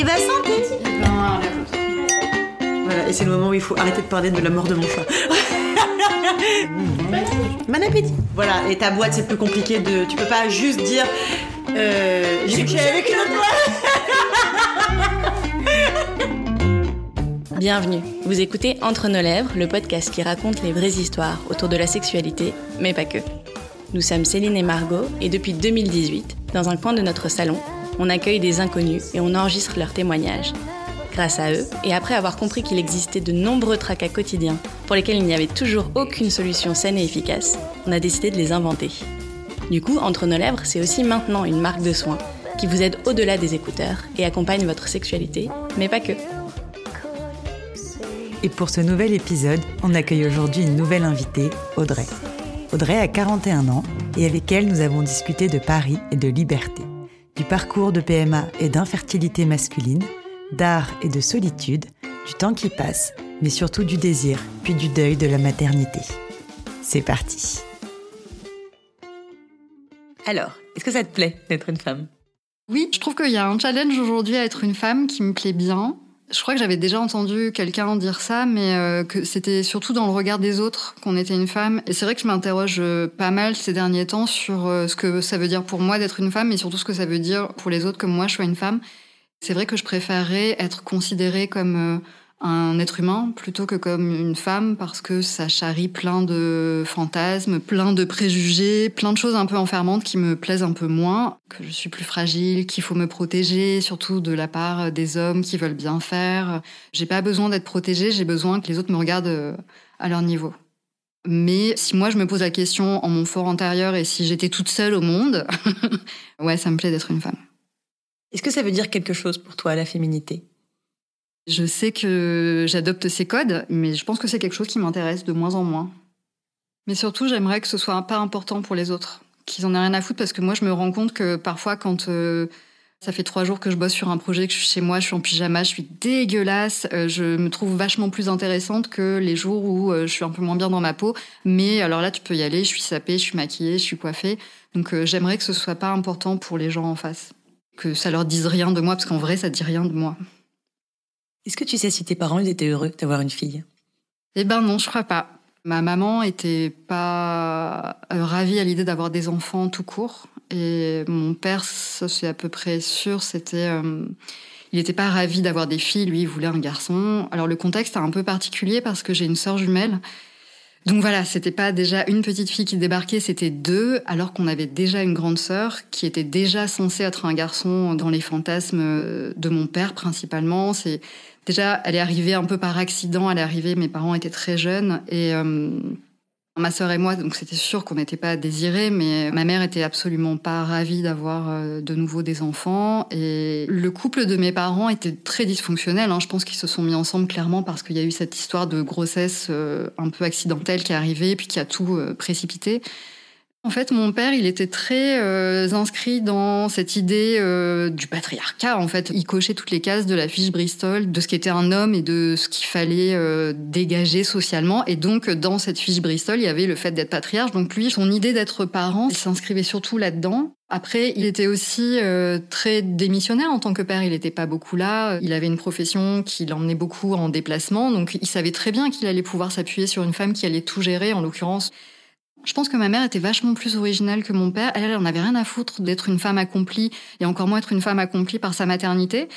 Et bah santé ben. Voilà, et c'est le moment où il faut arrêter de parler de la mort de mon chat. bon appétit Voilà, et ta boîte c'est plus compliqué de... Tu peux pas juste dire... Euh, J'ai couché avec une autre Bienvenue, vous écoutez Entre nos lèvres, le podcast qui raconte les vraies histoires autour de la sexualité, mais pas que. Nous sommes Céline et Margot, et depuis 2018, dans un coin de notre salon, on accueille des inconnus et on enregistre leurs témoignages. Grâce à eux, et après avoir compris qu'il existait de nombreux tracas quotidiens pour lesquels il n'y avait toujours aucune solution saine et efficace, on a décidé de les inventer. Du coup, Entre nos lèvres, c'est aussi maintenant une marque de soins qui vous aide au-delà des écouteurs et accompagne votre sexualité, mais pas que. Et pour ce nouvel épisode, on accueille aujourd'hui une nouvelle invitée, Audrey. Audrey a 41 ans et avec elle, nous avons discuté de Paris et de liberté, du parcours de PMA et d'infertilité masculine, d'art et de solitude, du temps qui passe, mais surtout du désir, puis du deuil de la maternité. C'est parti. Alors, est-ce que ça te plaît d'être une femme? Oui, je trouve qu'il y a un challenge aujourd'hui à être une femme qui me plaît bien. Je crois que j'avais déjà entendu quelqu'un dire ça, mais euh, que c'était surtout dans le regard des autres qu'on était une femme. Et c'est vrai que je m'interroge euh, pas mal ces derniers temps sur euh, ce que ça veut dire pour moi d'être une femme, et surtout ce que ça veut dire pour les autres que moi je sois une femme. C'est vrai que je préférerais être considérée comme un être humain plutôt que comme une femme parce que ça charrie plein de fantasmes, plein de préjugés, plein de choses un peu enfermantes qui me plaisent un peu moins, que je suis plus fragile, qu'il faut me protéger, surtout de la part des hommes qui veulent bien faire. J'ai pas besoin d'être protégée, j'ai besoin que les autres me regardent à leur niveau. Mais si moi je me pose la question en mon fort intérieur et si j'étais toute seule au monde, ouais, ça me plaît d'être une femme. Est-ce que ça veut dire quelque chose pour toi, la féminité? Je sais que j'adopte ces codes, mais je pense que c'est quelque chose qui m'intéresse de moins en moins. Mais surtout, j'aimerais que ce soit pas important pour les autres, qu'ils en aient rien à foutre, parce que moi, je me rends compte que parfois, quand euh, ça fait trois jours que je bosse sur un projet, que je suis chez moi, je suis en pyjama, je suis dégueulasse, euh, je me trouve vachement plus intéressante que les jours où euh, je suis un peu moins bien dans ma peau. Mais alors là, tu peux y aller, je suis sapée, je suis maquillée, je suis coiffée. Donc j'aimerais que ce soit pas important pour les gens en face que ça leur dise rien de moi, parce qu'en vrai, ça dit rien de moi. Est-ce que tu sais si tes parents étaient heureux d'avoir une fille? Eh ben non, je crois pas. Ma maman était pas ravie à l'idée d'avoir des enfants tout court, et mon père, c'est à peu près sûr, c'était, euh, il n'était pas ravi d'avoir des filles. Lui, il voulait un garçon. Alors le contexte est un peu particulier parce que j'ai une sœur jumelle. Donc voilà, c'était pas déjà une petite fille qui débarquait, c'était deux, alors qu'on avait déjà une grande sœur qui était déjà censée être un garçon dans les fantasmes de mon père principalement. C'est déjà, elle est arrivée un peu par accident. Elle est arrivée, mes parents étaient très jeunes et euh, ma sœur et moi, donc c'était sûr qu'on n'était pas désirés, mais ma mère était absolument pas ravie d'avoir euh, de nouveau des enfants. Et le couple de mes parents était très dysfonctionnel. Hein. Je pense qu'ils se sont mis ensemble clairement parce qu'il y a eu cette histoire de grossesse euh, un peu accidentelle qui est arrivée, puis qui a tout précipité. En fait, mon père, il était très euh, inscrit dans cette idée euh, du patriarcat. En fait, il cochait toutes les cases de la fiche Bristol, de ce qu'était un homme et de ce qu'il fallait euh, dégager socialement. Et donc, dans cette fiche Bristol, il y avait le fait d'être patriarche. Donc lui, son idée d'être parent, il s'inscrivait surtout là-dedans. Après, il était aussi très démissionnaire en tant que père. Il n'était pas beaucoup là. Il avait une profession qui l'emmenait beaucoup en déplacement. Donc, il savait très bien qu'il allait pouvoir s'appuyer sur une femme qui allait tout gérer, en l'occurrence je pense que ma mère était vachement plus originale que mon père. Elle, elle en avait rien à foutre d'être une femme accomplie et encore moins être une femme accomplie par sa maternité.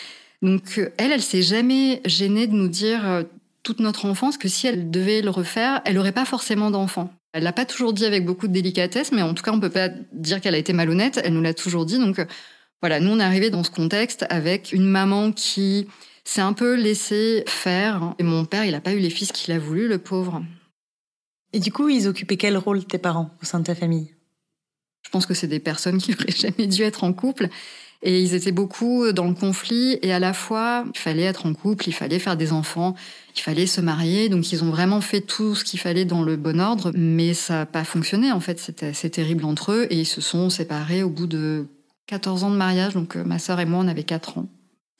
Donc elle, elle s'est jamais gênée de nous dire toute notre enfance que si elle devait le refaire, elle n'aurait pas forcément d'enfant. Elle l'a pas toujours dit avec beaucoup de délicatesse, mais en tout cas, on peut pas dire qu'elle a été malhonnête. Elle nous l'a toujours dit. Donc voilà, nous on est arrivé dans ce contexte avec une maman qui s'est un peu laissée faire. Et mon père, il a pas eu les fils qu'il a voulu, le pauvre. Et du coup, ils occupaient quel rôle tes parents au sein de ta famille? Je pense que c'est des personnes qui n'auraient jamais dû être en couple. Et ils étaient beaucoup dans le conflit. Et à la fois, il fallait être en couple, il fallait faire des enfants, il fallait se marier. Donc ils ont vraiment fait tout ce qu'il fallait dans le bon ordre. Mais ça n'a pas fonctionné, en fait. C'était assez terrible entre eux. Et ils se sont séparés au bout de 14 ans de mariage. Donc ma sœur et moi, on avait 4 ans.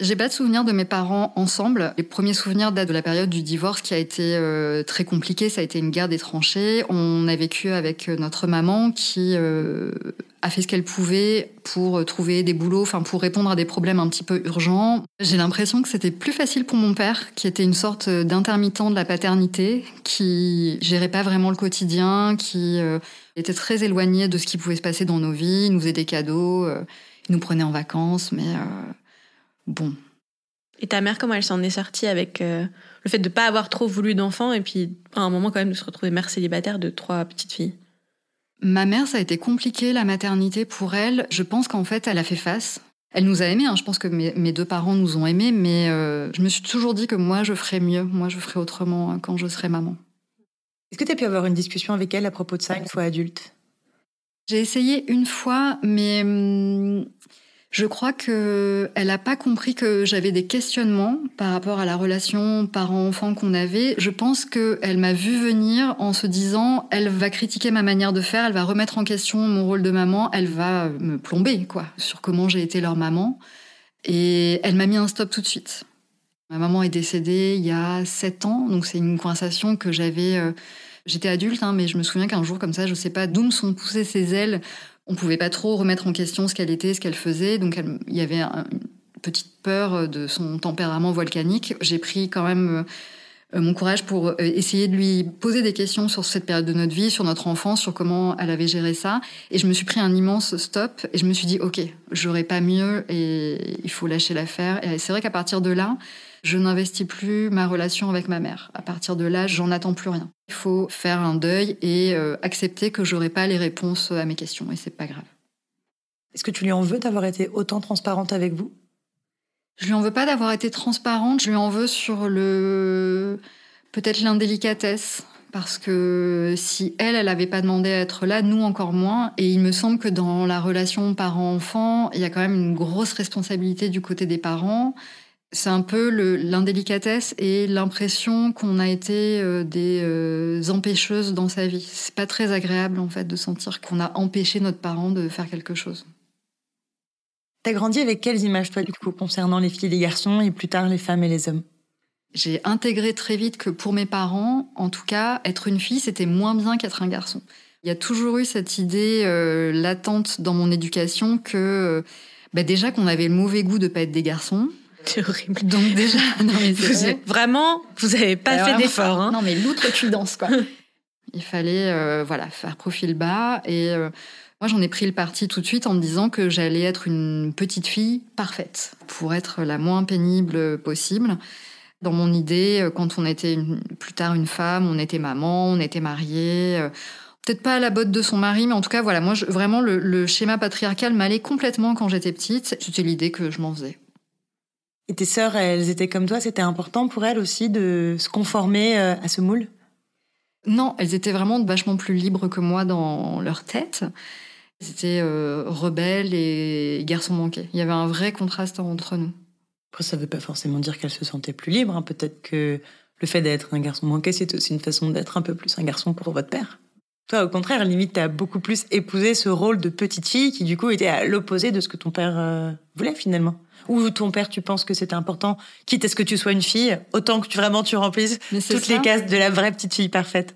J'ai pas de souvenirs de mes parents ensemble. Les premiers souvenirs datent de la période du divorce qui a été euh, très compliquée. Ça a été une guerre des tranchées. On a vécu avec notre maman qui euh, a fait ce qu'elle pouvait pour trouver des boulots, enfin pour répondre à des problèmes un petit peu urgents. J'ai l'impression que c'était plus facile pour mon père, qui était une sorte d'intermittent de la paternité, qui gérait pas vraiment le quotidien, qui euh, était très éloigné de ce qui pouvait se passer dans nos vies, nous faisait des cadeaux, il nous prenait en vacances, mais bon. Et ta mère, comment elle s'en est sortie avec euh, le fait de ne pas avoir trop voulu d'enfants et puis à un moment quand même de se retrouver mère célibataire de trois petites filles? Ma mère, ça a été compliqué la maternité pour elle. Je pense qu'en fait, elle a fait face. Elle nous a aimés, hein. je pense que mes, deux parents nous ont aimés, mais euh, je me suis toujours dit que moi, je ferais mieux, moi, je ferais autrement hein, quand je serais maman. Est-ce que tu as pu avoir une discussion avec elle à propos de ça une fois adulte? J'ai essayé une fois, mais hum, je crois que elle n'a pas compris que j'avais des questionnements par rapport à la relation parent-enfant qu'on avait. Je pense qu'elle m'a vu venir en se disant, elle va critiquer ma manière de faire, elle va remettre en question mon rôle de maman, elle va me plomber, quoi, sur comment j'ai été leur maman. Et elle m'a mis un stop tout de suite. Ma maman est décédée il y a sept ans, donc c'est une conversation que j'avais. Euh, j'étais adulte, hein, mais je me souviens qu'un jour comme ça, je ne sais pas d'où me sont poussées ses ailes on pouvait pas trop remettre en question ce qu'elle était, ce qu'elle faisait. Donc il y avait une petite peur de son tempérament volcanique. J'ai pris quand même euh, mon courage pour euh, essayer de lui poser des questions sur cette période de notre vie, sur notre enfance, sur comment elle avait géré ça. Et je me suis pris un immense stop et je me suis dit, OK, j'aurais pas mieux et il faut lâcher l'affaire. Et c'est vrai qu'à partir de là, je n'investis plus ma relation avec ma mère. À partir de là, j'en attends plus rien. Il faut faire un deuil et euh, accepter que j'aurai pas les réponses à mes questions et c'est pas grave. Est-ce que tu lui en veux d'avoir été autant transparente avec vous? Je lui en veux pas d'avoir été transparente, je lui en veux sur le peut-être l'indélicatesse parce que si elle, elle n'avait pas demandé à être là, nous encore moins. Et il me semble que dans la relation parent-enfant, il y a quand même une grosse responsabilité du côté des parents c'est un peu l'indélicatesse et l'impression qu'on a été euh, des euh, empêcheuses dans sa vie. C'est pas très agréable en fait de sentir qu'on a empêché notre parent de faire quelque chose. T'as grandi avec quelles images toi du coup concernant les filles et les garçons et plus tard les femmes et les hommes? J'ai intégré très vite que pour mes parents, en tout cas, être une fille c'était moins bien qu'être un garçon. Il y a toujours eu cette idée euh, latente dans mon éducation que bah, déjà qu'on avait le mauvais goût de pas être des garçons, c'est horrible. Donc déjà, non mais vraiment, vous n'avez pas fait d'effort. Hein. Non mais l'outre tu danses quoi. Il fallait euh, voilà faire profil bas et euh, moi j'en ai pris le parti tout de suite en me disant que j'allais être une petite fille parfaite pour être la moins pénible possible. Dans mon idée, euh, quand on était plus tard une femme, on était maman, on était mariée. Peut-être pas à la botte de son mari, mais en tout cas, voilà, moi, vraiment, le, le schéma patriarcal m'allait complètement quand j'étais petite. C'était l'idée que je m'en faisais. Et tes sœurs, elles étaient comme toi C'était important pour elles aussi de se conformer euh, à ce moule? Non, elles étaient vraiment vachement plus libres que moi dans leur tête. Elles étaient euh, rebelles et garçons manqués. Il y avait un vrai contraste entre nous. Après, ça ne veut pas forcément dire qu'elles se sentaient plus libres. Hein. Peut-être que le fait d'être un garçon manqué, c'est aussi une façon d'être un peu plus un garçon pour votre père. Toi, au contraire, limite, as beaucoup plus épousé ce rôle de petite fille qui, du coup, était à l'opposé de ce que ton père euh, voulait finalement. Ou ton père, tu penses que c'était important, quitte à ce que tu sois une fille, autant que tu, vraiment tu remplisses toutes les cases de la vraie petite fille parfaite.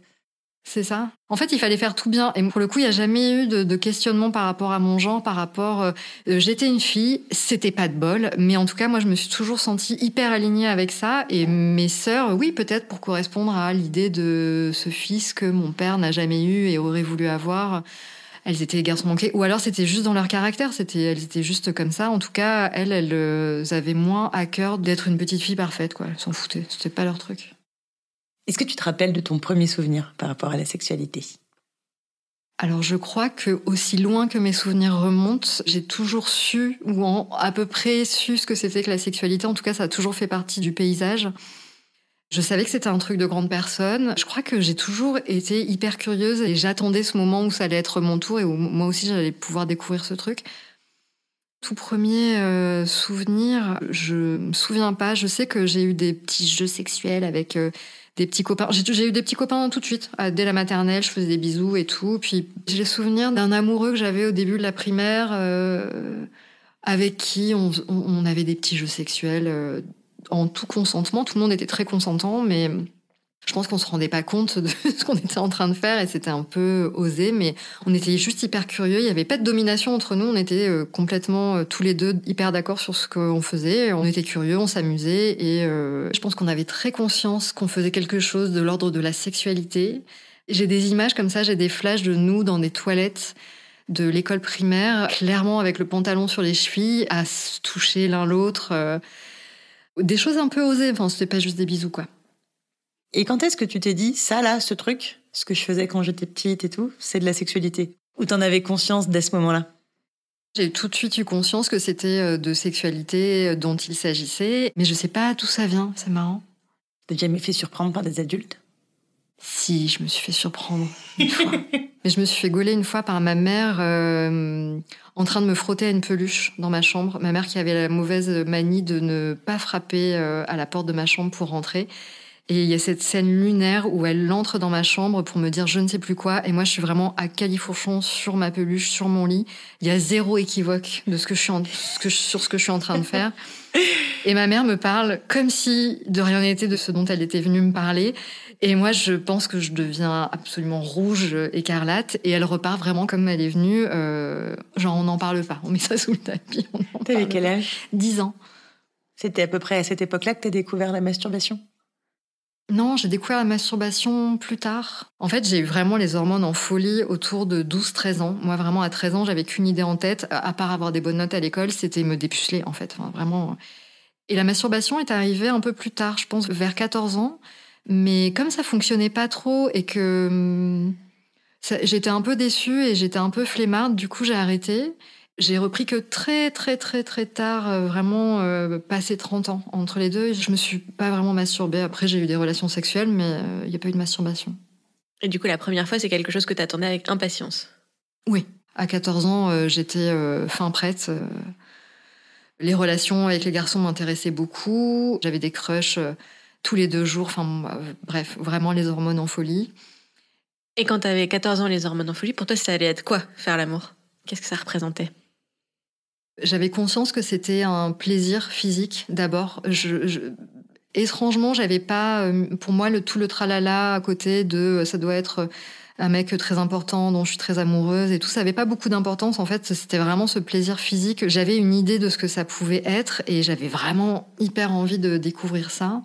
C'est ça. En fait, il fallait faire tout bien. Et pour le coup, il n'y a jamais eu de, questionnement par rapport à mon genre, par rapport. Euh, euh, j'étais une fille, c'était pas de bol, mais en tout cas, moi, je me suis toujours sentie hyper alignée avec ça. Et mes sœurs, oui, peut-être pour correspondre à l'idée de ce fils que mon père n'a jamais eu et aurait voulu avoir elles étaient garçons manqués, ou alors c'était juste dans leur caractère, c'était, elles étaient juste comme ça. En tout cas, elles, elles euh, avaient moins à cœur d'être une petite fille parfaite, quoi. Elles s'en foutaient, c'était pas leur truc. Est-ce que tu te rappelles de ton premier souvenir par rapport à la sexualité? Alors je crois que aussi loin que mes souvenirs remontent, j'ai toujours su ou à peu près su ce que c'était que la sexualité. En tout cas, ça a toujours fait partie du paysage. Je savais que c'était un truc de grande personne. Je crois que j'ai toujours été hyper curieuse et j'attendais ce moment où ça allait être mon tour et où moi aussi j'allais pouvoir découvrir ce truc. Tout premier euh, souvenir, je me souviens pas. Je sais que j'ai eu des petits jeux sexuels avec euh, des petits copains. J'ai eu des petits copains tout de suite. Dès la maternelle, je faisais des bisous et tout. Puis j'ai le souvenir d'un amoureux que j'avais au début de la primaire. Euh, avec qui on, on avait des petits jeux sexuels en tout consentement. Tout le monde était très consentant, mais je pense qu'on se rendait pas compte de ce qu'on était en train de faire et c'était un peu osé, mais on était juste hyper curieux. Il y avait pas de domination entre nous. On était euh, complètement euh, tous les deux hyper d'accord sur ce qu'on faisait. On était curieux, on s'amusait et euh, je pense qu'on avait très conscience qu'on faisait quelque chose de l'ordre de la sexualité. J'ai des images comme ça, j'ai des flashs de nous dans des toilettes de l'école primaire, clairement avec le pantalon sur les chevilles, à se toucher l'un l'autre. des choses un peu osées. Enfin, c'était pas juste des bisous, quoi. Et quand est-ce que tu t'es dit, ça là, ce truc, ce que je faisais quand j'étais petite et tout, c'est de la sexualité? Ou t'en avais conscience dès ce moment-là? J'ai tout de suite eu conscience que c'était euh, de sexualité euh, dont il s'agissait, mais je sais pas d'où ça vient, c'est marrant. T'as jamais fait surprendre par des adultes? Si, je me suis fait surprendre une fois. mais je me suis fait gauler une fois par ma mère euh, en train de me frotter à une peluche dans ma chambre. Ma mère qui avait la mauvaise manie de ne pas frapper à la porte de ma chambre pour rentrer. Et il y a cette scène lunaire où elle entre dans ma chambre pour me dire je ne sais plus quoi. Et moi, je suis vraiment à califourchon sur ma peluche, sur mon lit. Il y a zéro équivoque de ce que je suis en, ce que sur ce que je suis en train de faire. Et ma mère me parle comme si de rien n'était de ce dont elle était venue me parler. Et moi, je pense que je deviens absolument rouge, écarlate. Et elle repart vraiment comme elle est venue. Euh, genre, on n'en parle pas. On met ça sous le tapis. T'avais quel âge? 10 ans. C'était à peu près à cette époque-là que t'as découvert la masturbation? Non, j'ai découvert la masturbation plus tard. En fait, j'ai eu vraiment les hormones en folie autour de 12-13 ans. Moi, vraiment, à 13 ans, j'avais qu'une idée en tête, à part avoir des bonnes notes à l'école, c'était me dépuceler, en fait. vraiment. Et la masturbation est arrivée un peu plus tard, je pense, vers 14 ans. Mais comme ça fonctionnait pas trop et que hum, j'étais un peu déçue et j'étais un peu flemmarde, du coup, j'ai arrêté. J'ai repris que très très très très tard, euh, vraiment euh, passé 30 ans entre les deux. Je me suis pas vraiment masturbée. Après, j'ai eu des relations sexuelles, mais euh, il n'y a pas eu de masturbation. Et du coup, la première fois, c'est quelque chose que tu attendais avec impatience? Oui. À 14 ans, j'étais fin prête. les relations avec les garçons m'intéressaient beaucoup. J'avais des crushs tous les deux jours. Enfin, bref, vraiment les hormones en folie. Et quand tu avais 14 ans, les hormones en folie, pour toi, ça allait être quoi, faire l'amour? Qu'est-ce que ça représentait? J'avais conscience que c'était un plaisir physique d'abord. Je, je, étrangement, j'avais pas, euh, pour moi, le tout le tralala à côté de euh, ça doit être euh, un mec très important dont je suis très amoureuse et tout. Ça avait pas beaucoup d'importance en fait. C'était vraiment ce plaisir physique. J'avais une idée de ce que ça pouvait être et j'avais vraiment hyper envie de découvrir ça.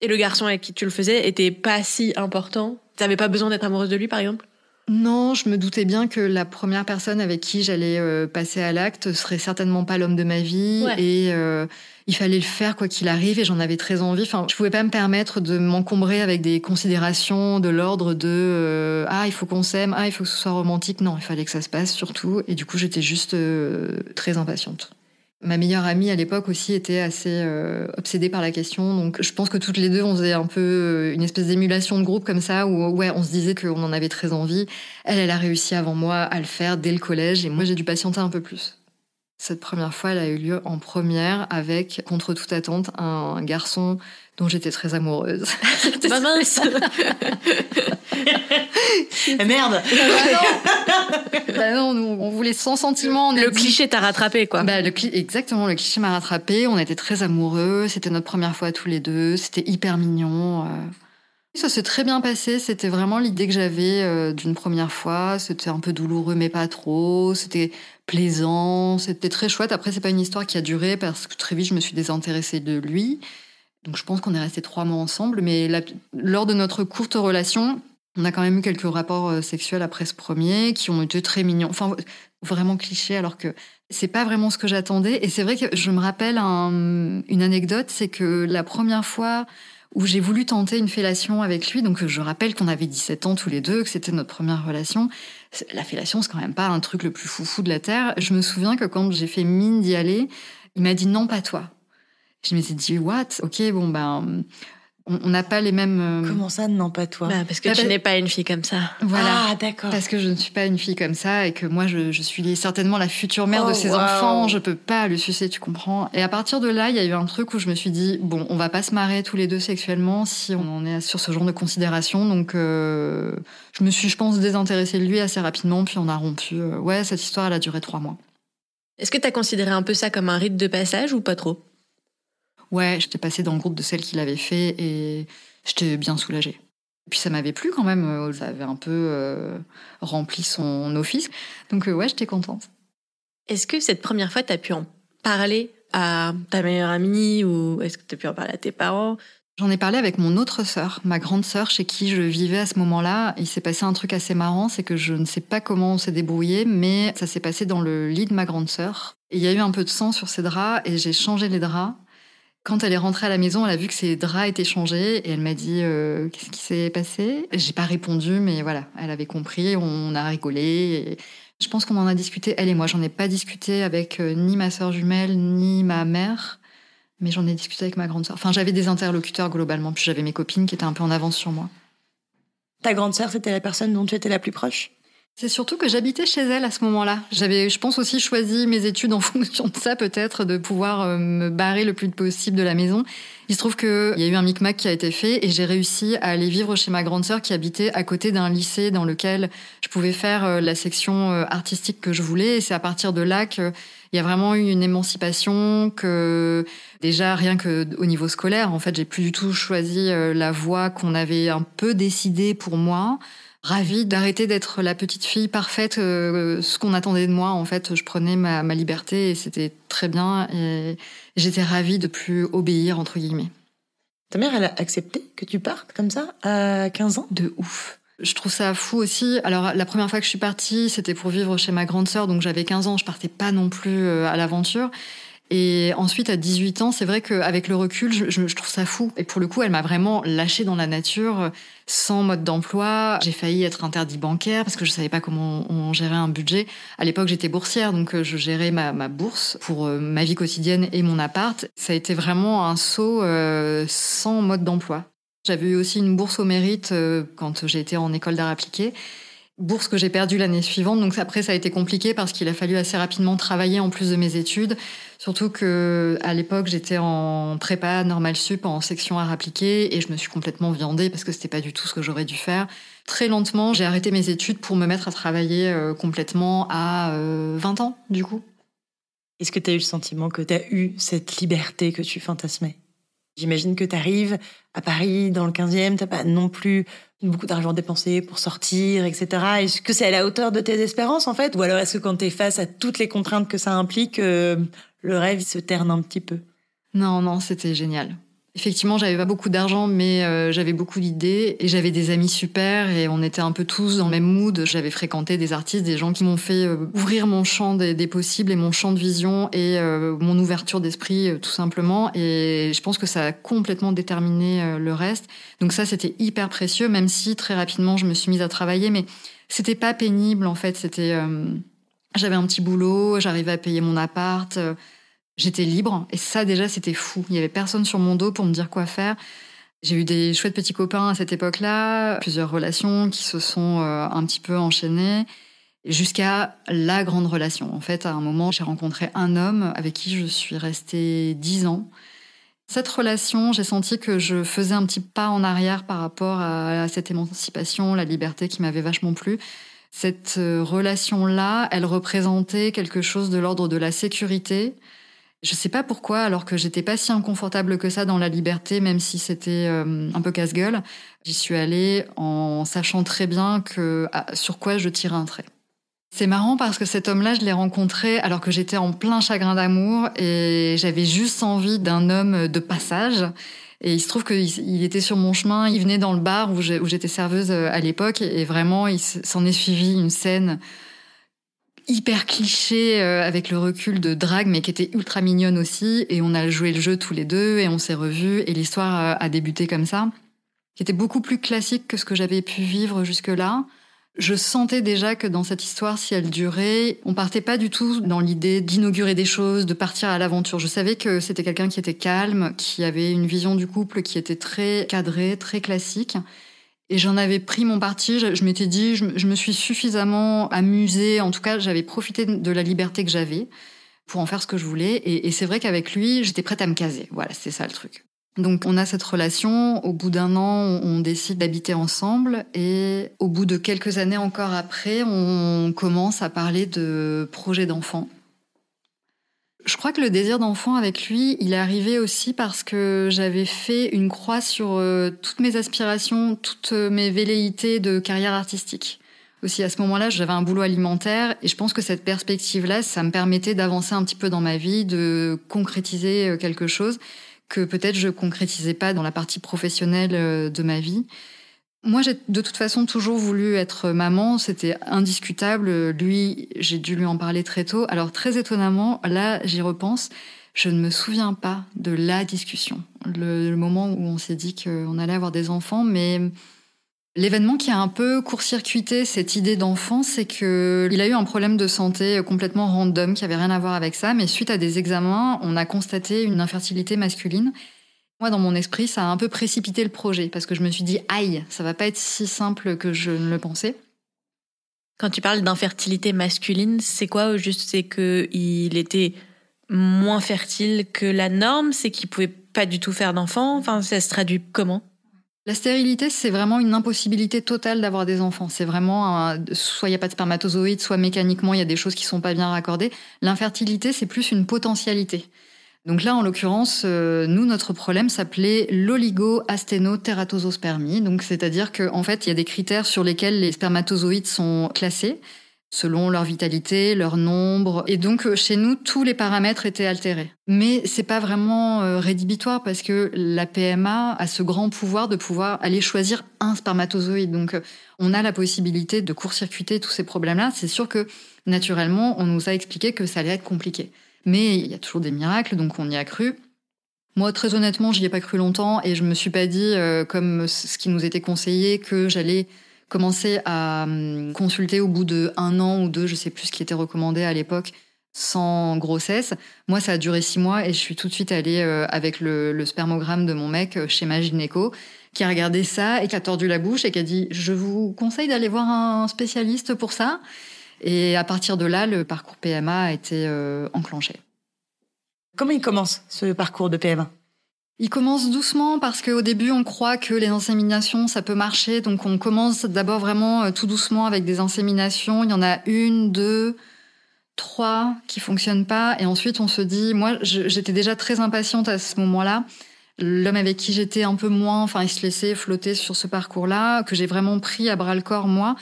Et le garçon avec qui tu le faisais était pas si important? T'avais pas besoin d'être amoureuse de lui par exemple? Non, je me doutais bien que la première personne avec qui j'allais euh, passer à l'acte serait certainement pas l'homme de ma vie et euh, il fallait le faire quoi qu'il arrive et j'en avais très envie. Enfin, je pouvais pas me permettre de m'encombrer avec des considérations de l'ordre de euh, ah il faut qu'on s'aime, ah il faut que ce soit romantique. Non, il fallait que ça se passe surtout et du coup j'étais juste très impatiente. Ma meilleure amie à l'époque aussi était assez euh, obsédée par la question, donc je pense que toutes les deux on faisait un peu euh, une espèce d'émulation de groupe comme ça où ouais on se disait qu'on en avait très envie. Elle, elle a réussi avant moi à le faire dès le collège et moi j'ai dû patienter un peu plus. Cette première fois, elle a eu lieu en première avec, contre toute attente, un garçon dont j'étais très amoureuse. Ma mince eh, Merde bah non, on voulait sans sentiment. le cliché t'a rattrapé, quoi. Bah, le exactement, le cliché m'a rattrapé. On était très amoureux. C'était notre première fois tous les deux. C'était hyper mignon. Euh. Ça s'est très bien passé. C'était vraiment l'idée que j'avais euh, d'une première fois. C'était un peu douloureux, mais pas trop. C'était plaisant. C'était très chouette. Après, c'est pas une histoire qui a duré parce que très vite, je me suis désintéressée de lui. Donc, je pense qu'on est resté trois mois ensemble. Mais lors de notre courte relation, on a quand même eu quelques rapports euh, sexuels après ce premier qui ont été très mignons. Enfin, vraiment cliché, alors que c'est pas vraiment ce que j'attendais. Et c'est vrai que je me rappelle une anecdote, c'est que la première fois où j'ai voulu tenter une fellation avec lui, donc je rappelle qu'on avait 17 ans tous les deux, que c'était notre première relation. La fellation, c'est quand même pas un truc le plus foufou de la Terre. Je me souviens que quand j'ai fait mine d'y aller, il m'a dit non, pas toi. Je me suis dit, what? Ok, bon, ben, on n'a pas les mêmes. Euh, Comment ça, non pas toi? Bah, Parce que tu n'es pas une fille comme ça. Voilà. Ah, d'accord. Parce que je ne suis pas une fille comme ça et que moi, je, suis certainement la future mère de ses oh, enfants. Je peux pas le sucer, tu comprends. Et à partir de là, il y a eu un truc où je me suis dit bon, on va pas se marrer tous les deux sexuellement si on en est sur ce genre de considération. Donc, euh, je me suis, je pense, désintéressée de lui assez rapidement, puis on a rompu. Euh, ouais, cette histoire, elle a duré trois mois. Est-ce que tu as considéré un peu ça comme un rite de passage ou pas trop? Ouais, j'étais passée dans le groupe de celles qui l'avaient fait et j'étais bien soulagée. Puis ça m'avait plu quand même, euh, ça avait un peu euh, rempli son office. Donc euh, ouais, j'étais contente. Est-ce que cette première fois, tu as pu en parler à ta meilleure amie ou est-ce que tu as pu en parler à tes parents? J'en ai parlé avec mon autre sœur, ma grande sœur, chez qui je vivais à ce moment-là. Il s'est passé un truc assez marrant, c'est que je ne sais pas comment on s'est débrouillé, mais ça s'est passé dans le lit de ma grande sœur. il y a eu un peu de sang sur ses draps et j'ai changé les draps. Quand elle est rentrée à la maison, elle a vu que ses draps étaient changés et elle m'a dit euh, qu'est-ce qui s'est passé? J'ai pas répondu, mais voilà, elle avait compris. On a rigolé. je pense qu'on en a discuté elle et moi. J'en ai pas discuté avec euh, ni ma sœur jumelle ni ma mère mais j'en ai discuté avec ma grande sœur. Enfin, j'avais des interlocuteurs globalement, puis j'avais mes copines qui étaient un peu en avance sur moi. Ta grande sœur, c'était la personne dont tu étais la plus proche? C'est surtout que j'habitais chez elle à ce moment-là. J'avais, je pense aussi choisi mes études en fonction de ça, peut-être, de pouvoir euh, me barrer le plus possible de la maison. Il se trouve qu'il y a eu un micmac qui a été fait et j'ai réussi à aller vivre chez ma grande sœur qui habitait à côté d'un lycée dans lequel je pouvais faire euh, la section euh, artistique que je voulais. Et c'est à partir de là qu'il y a vraiment eu une émancipation que déjà rien que au niveau scolaire, en fait, j'ai plus du tout choisi la voie qu'on avait un peu décidée pour moi ravie d'arrêter d'être la petite fille parfaite, euh, ce qu'on attendait de moi. En fait, je prenais ma, liberté et c'était très bien. Et j'étais ravie de plus obéir, entre guillemets. Ta mère, elle a accepté que tu partes comme ça à 15 ans? De ouf. Je trouve ça fou aussi. Alors, la première fois que je suis partie, c'était pour vivre chez ma grande sœur, donc j'avais 15 ans, je partais pas non plus euh, à l'aventure. Et ensuite, à 18 ans, c'est vrai qu'avec le recul, je, trouve ça fou. Et pour le coup, elle m'a vraiment lâché dans la nature, sans mode d'emploi. J'ai failli être interdit bancaire parce que je savais pas comment on, gérait un budget. À l'époque, j'étais boursière, donc euh, je gérais ma, ma bourse pour euh, ma vie quotidienne et mon appart. Ça a été vraiment un saut euh, sans mode d'emploi. J'avais eu aussi une bourse au mérite quand j'ai été en école d'art appliqué bourse que j'ai perdue l'année suivante. Donc après, ça a été compliqué parce qu'il a fallu assez rapidement travailler en plus de mes études. Surtout que à l'époque, j'étais en prépa normal sup en section art appliqué et je me suis complètement viandée parce que c'était pas du tout ce que j'aurais dû faire. Très lentement, j'ai arrêté mes études pour me mettre à travailler euh, complètement à 20 euh, ans, du coup. Est-ce que tu as eu le sentiment que tu as eu cette liberté que tu fantasmais? J'imagine que tu arrives à Paris, dans le 15e, t'as pas non plus beaucoup d'argent dépensé pour sortir, etc. Est-ce que c'est à la hauteur de tes espérances, en fait? Ou alors est-ce que quand tu es face à toutes les contraintes que ça implique, euh, le rêve se terne un petit peu? Non, non, c'était génial. Effectivement, j'avais pas beaucoup d'argent, mais euh, j'avais beaucoup d'idées et j'avais des amis super et on était un peu tous dans le même mood. J'avais fréquenté des artistes, des gens qui m'ont fait euh, ouvrir mon champ des, possibles et mon champ de vision et euh, mon ouverture d'esprit tout simplement. Et je pense que ça a complètement déterminé le reste. Donc ça, c'était hyper précieux, même si très rapidement je me suis mise à travailler, mais c'était pas pénible en fait. C'était, j'avais un petit boulot, j'arrivais à payer mon appart j'étais libre. Et ça, déjà, c'était fou. Il y avait personne sur mon dos pour me dire quoi faire. J'ai eu des chouettes petits copains à cette époque-là, plusieurs relations qui se sont euh, un petit peu enchaînées, jusqu'à la grande relation. En fait, à un moment, j'ai rencontré un homme avec qui je suis restée dix ans. Cette relation, j'ai senti que je faisais un petit pas en arrière par rapport à cette émancipation, la liberté qui m'avait vachement plu. Cette euh, relation-là, elle représentait quelque chose de l'ordre de la sécurité, je sais pas pourquoi, alors que j'étais pas si inconfortable que ça dans la liberté, même si c'était euh, un peu casse-gueule. J'y suis allée en sachant très bien que ah, sur quoi je tirais un trait. C'est marrant parce que cet homme-là, je l'ai rencontré alors que j'étais en plein chagrin d'amour et j'avais juste envie d'un homme de passage. Et il se trouve qu'il était sur mon chemin, il venait dans le bar où j'étais serveuse euh, à l'époque et vraiment, il s'en est suivi une scène hyper cliché euh, avec le recul de drague, mais qui était ultra mignonne aussi. Et on a joué le jeu tous les deux et on s'est revus et l'histoire euh, a débuté comme ça, qui était beaucoup plus classique que ce que j'avais pu vivre jusque-là. Je sentais déjà que dans cette histoire, si elle durait, on partait pas du tout dans l'idée d'inaugurer des choses, de partir à l'aventure. Je savais que c'était quelqu'un qui était calme, qui avait une vision du couple qui était très cadrée, très classique. Et j'en avais pris mon parti. Je, m'étais dit, je, me suis suffisamment amusée. En tout cas, j'avais profité de la liberté que j'avais pour en faire ce que je voulais. Et, c'est vrai qu'avec lui, j'étais prête à me caser. Voilà, c'est ça le truc. Donc on a cette relation. Au bout d'un an, on décide d'habiter ensemble. Et au bout de quelques années encore après, on commence à parler de projet d'enfant. Je crois que le désir d'enfant avec lui, il est arrivé aussi parce que j'avais fait une croix sur euh, toutes mes aspirations, toutes mes velléités de carrière artistique. Aussi à ce moment-là, j'avais un boulot alimentaire et je pense que cette perspective-là, ça me permettait d'avancer un petit peu dans ma vie, de concrétiser euh, quelque chose que peut-être je concrétisais pas dans la partie professionnelle euh, de ma vie. Moi, j'ai de toute façon toujours voulu être maman, c'était indiscutable. Lui, j'ai dû lui en parler très tôt. Alors très étonnamment, là, j'y repense, je ne me souviens pas de la discussion, le, moment où on s'est dit qu'on allait avoir des enfants, mais L'événement qui a un peu court-circuité cette idée d'enfant, c'est que il a eu un problème de santé complètement random qui avait rien à voir avec ça, mais suite à des examens, on a constaté une infertilité masculine. Moi, dans mon esprit, ça a un peu précipité le projet parce que je me suis dit, aïe, ça va pas être si simple que je ne le pensais. Quand tu parles d'infertilité masculine, c'est quoi juste C'est qu'il était moins fertile que la norme C'est qu'il pouvait pas du tout faire d'enfants Enfin, ça se traduit comment? La stérilité, c'est vraiment une impossibilité totale d'avoir des enfants. C'est vraiment soit il n'y a pas de spermatozoïdes, soit mécaniquement il y a des choses qui sont pas bien raccordées. L'infertilité, c'est plus une potentialité. Donc là, en l'occurrence, euh, nous, notre problème s'appelait l'oligo-asténoteratosospermie. Donc, c'est-à-dire qu'en fait, il y a des critères sur lesquels les spermatozoïdes sont classés selon leur vitalité, leur nombre. Et donc, euh, chez nous, tous les paramètres étaient altérés. Mais c'est pas vraiment euh, rédhibitoire parce que la PMA a ce grand pouvoir de pouvoir aller choisir un spermatozoïde. Donc, euh, on a la possibilité de court-circuiter tous ces problèmes-là. C'est sûr que, naturellement, on nous a expliqué que ça allait être compliqué. Mais il y a toujours des miracles, donc on y a cru. Moi, très honnêtement, j'y ai pas cru longtemps et je me suis pas dit, comme ce qui nous était conseillé, que j'allais commencé à hum, consulter au bout de un an ou deux, je sais plus ce qui était recommandé à l'époque, sans grossesse. Moi, ça a duré six mois et je suis tout de suite allée euh, avec le, spermogramme de mon mec euh, chez ma gynéco, qui a regardé ça et qui a tordu la bouche et qui a dit je vous conseille d'aller voir un spécialiste pour ça. Et à partir de là, le parcours PMA a été euh, enclenché. Comment il commence ce parcours de PMA il commence doucement parce qu'au début, on croit que les inséminations, ça peut marcher. Donc, on commence d'abord vraiment euh, tout doucement avec des inséminations. Il y en a une, deux, trois qui fonctionnent pas. Et ensuite, on se dit, moi, j'étais déjà très impatiente à ce moment-là. L'homme avec qui j'étais un peu moins, enfin, il se laissait flotter sur ce parcours-là, que j'ai vraiment pris à bras le corps, moi.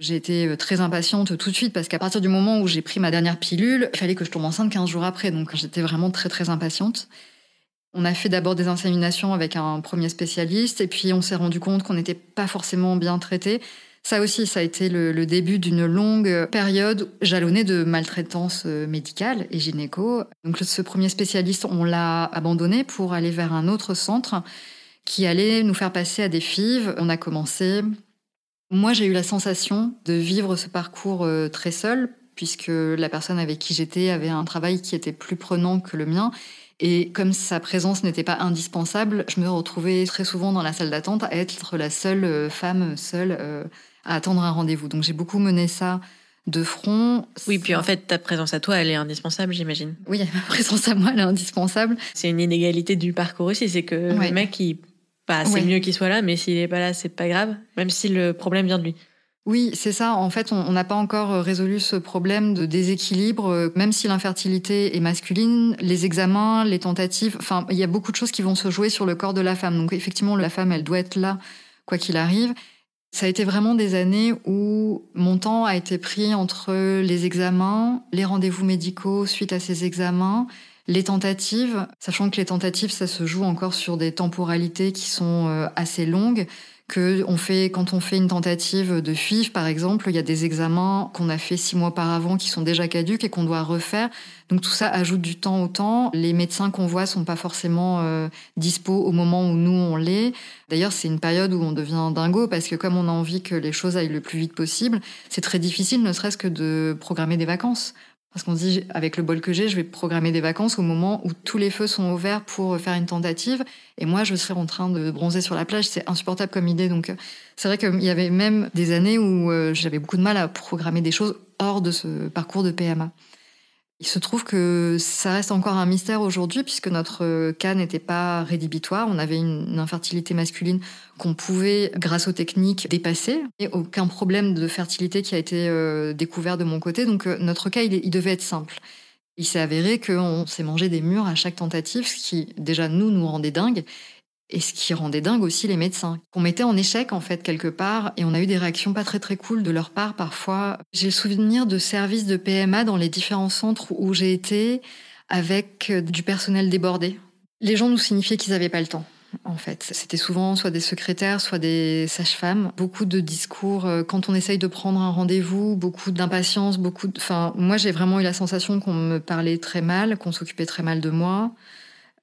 J'ai été euh, très impatiente tout de suite parce qu'à partir du moment où j'ai pris ma dernière pilule, il fallait que je tombe enceinte 15 jours après. Donc, j'étais vraiment très, très impatiente. On a fait d'abord des inséminations avec un premier spécialiste et puis on s'est rendu compte qu'on n'était pas forcément bien traité. Ça aussi, ça a été le, début d'une longue période jalonnée de maltraitance euh, médicale et gynéco. Donc ce premier spécialiste, on l'a abandonné pour aller vers un autre centre qui allait nous faire passer à des FIV. On a commencé. Moi, j'ai eu la sensation de vivre ce parcours euh, très seul puisque la personne avec qui j'étais avait un travail qui était plus prenant que le mien et comme sa présence n'était pas indispensable, je me retrouvais très souvent dans la salle d'attente à être la seule euh, femme seule euh, à attendre un rendez-vous. Donc j'ai beaucoup mené ça de front. Oui, puis en fait, ta présence à toi, elle est indispensable, j'imagine. Oui, ma présence à moi, elle est indispensable. C'est une inégalité du parcours aussi, c'est que le mec, il, bah, c'est mieux qu'il soit là, mais s'il est pas là, c'est pas grave, même si le problème vient de lui. Oui, c'est ça. En fait, on n'a pas encore euh, résolu ce problème de déséquilibre. Euh, même si l'infertilité est masculine, les examens, les tentatives, enfin, il y a beaucoup de choses qui vont se jouer sur le corps de la femme. Donc, effectivement, la femme, elle doit être là, quoi qu'il arrive. Ça a été vraiment des années où mon temps a été pris entre les examens, les rendez-vous médicaux suite à ces examens, les tentatives, sachant que les tentatives, ça se joue encore sur des temporalités qui sont euh, assez longues que on fait quand on fait une tentative de FIF par exemple, il y a des examens qu'on a fait six mois auparavant qui sont déjà caduques et qu'on doit refaire. Donc tout ça ajoute du temps au temps. Les médecins qu'on voit sont pas forcément euh, dispo au moment où nous on l'est. D'ailleurs, c'est une période où on devient dingo parce que comme on a envie que les choses aillent le plus vite possible, c'est très difficile, ne serait-ce que de programmer des vacances. Parce qu'on se dit, avec le bol que j'ai, je vais programmer des vacances au moment où tous les feux sont ouverts pour faire une tentative. Et moi, je serai en train de bronzer sur la plage. C'est insupportable comme idée. Donc, c'est vrai qu'il y avait même des années où euh, j'avais beaucoup de mal à programmer des choses hors de ce parcours de PMA. Il se trouve que ça reste encore un mystère aujourd'hui puisque notre cas n'était pas rédhibitoire. On avait une infertilité masculine qu'on pouvait, grâce aux techniques, dépasser. Et aucun problème de fertilité qui a été euh, découvert de mon côté. Donc euh, notre cas, il, devait être simple. Il s'est avéré qu'on s'est mangé des murs à chaque tentative, ce qui déjà nous nous rendait dingue. Et ce qui rendait dingue aussi les médecins, qu'on mettait en échec en fait quelque part, et on a eu des réactions pas très très cool de leur part parfois. J'ai le souvenir de services de PMA dans les différents centres où j'ai été avec euh, du personnel débordé. Les gens nous signifiaient qu'ils n'avaient pas le temps. En fait, c'était souvent soit des secrétaires, soit des sages-femmes. Beaucoup de discours euh, quand on essaye de prendre un rendez-vous, beaucoup d'impatience, beaucoup. De... Enfin, moi, j'ai vraiment eu la sensation qu'on me parlait très mal, qu'on s'occupait très mal de moi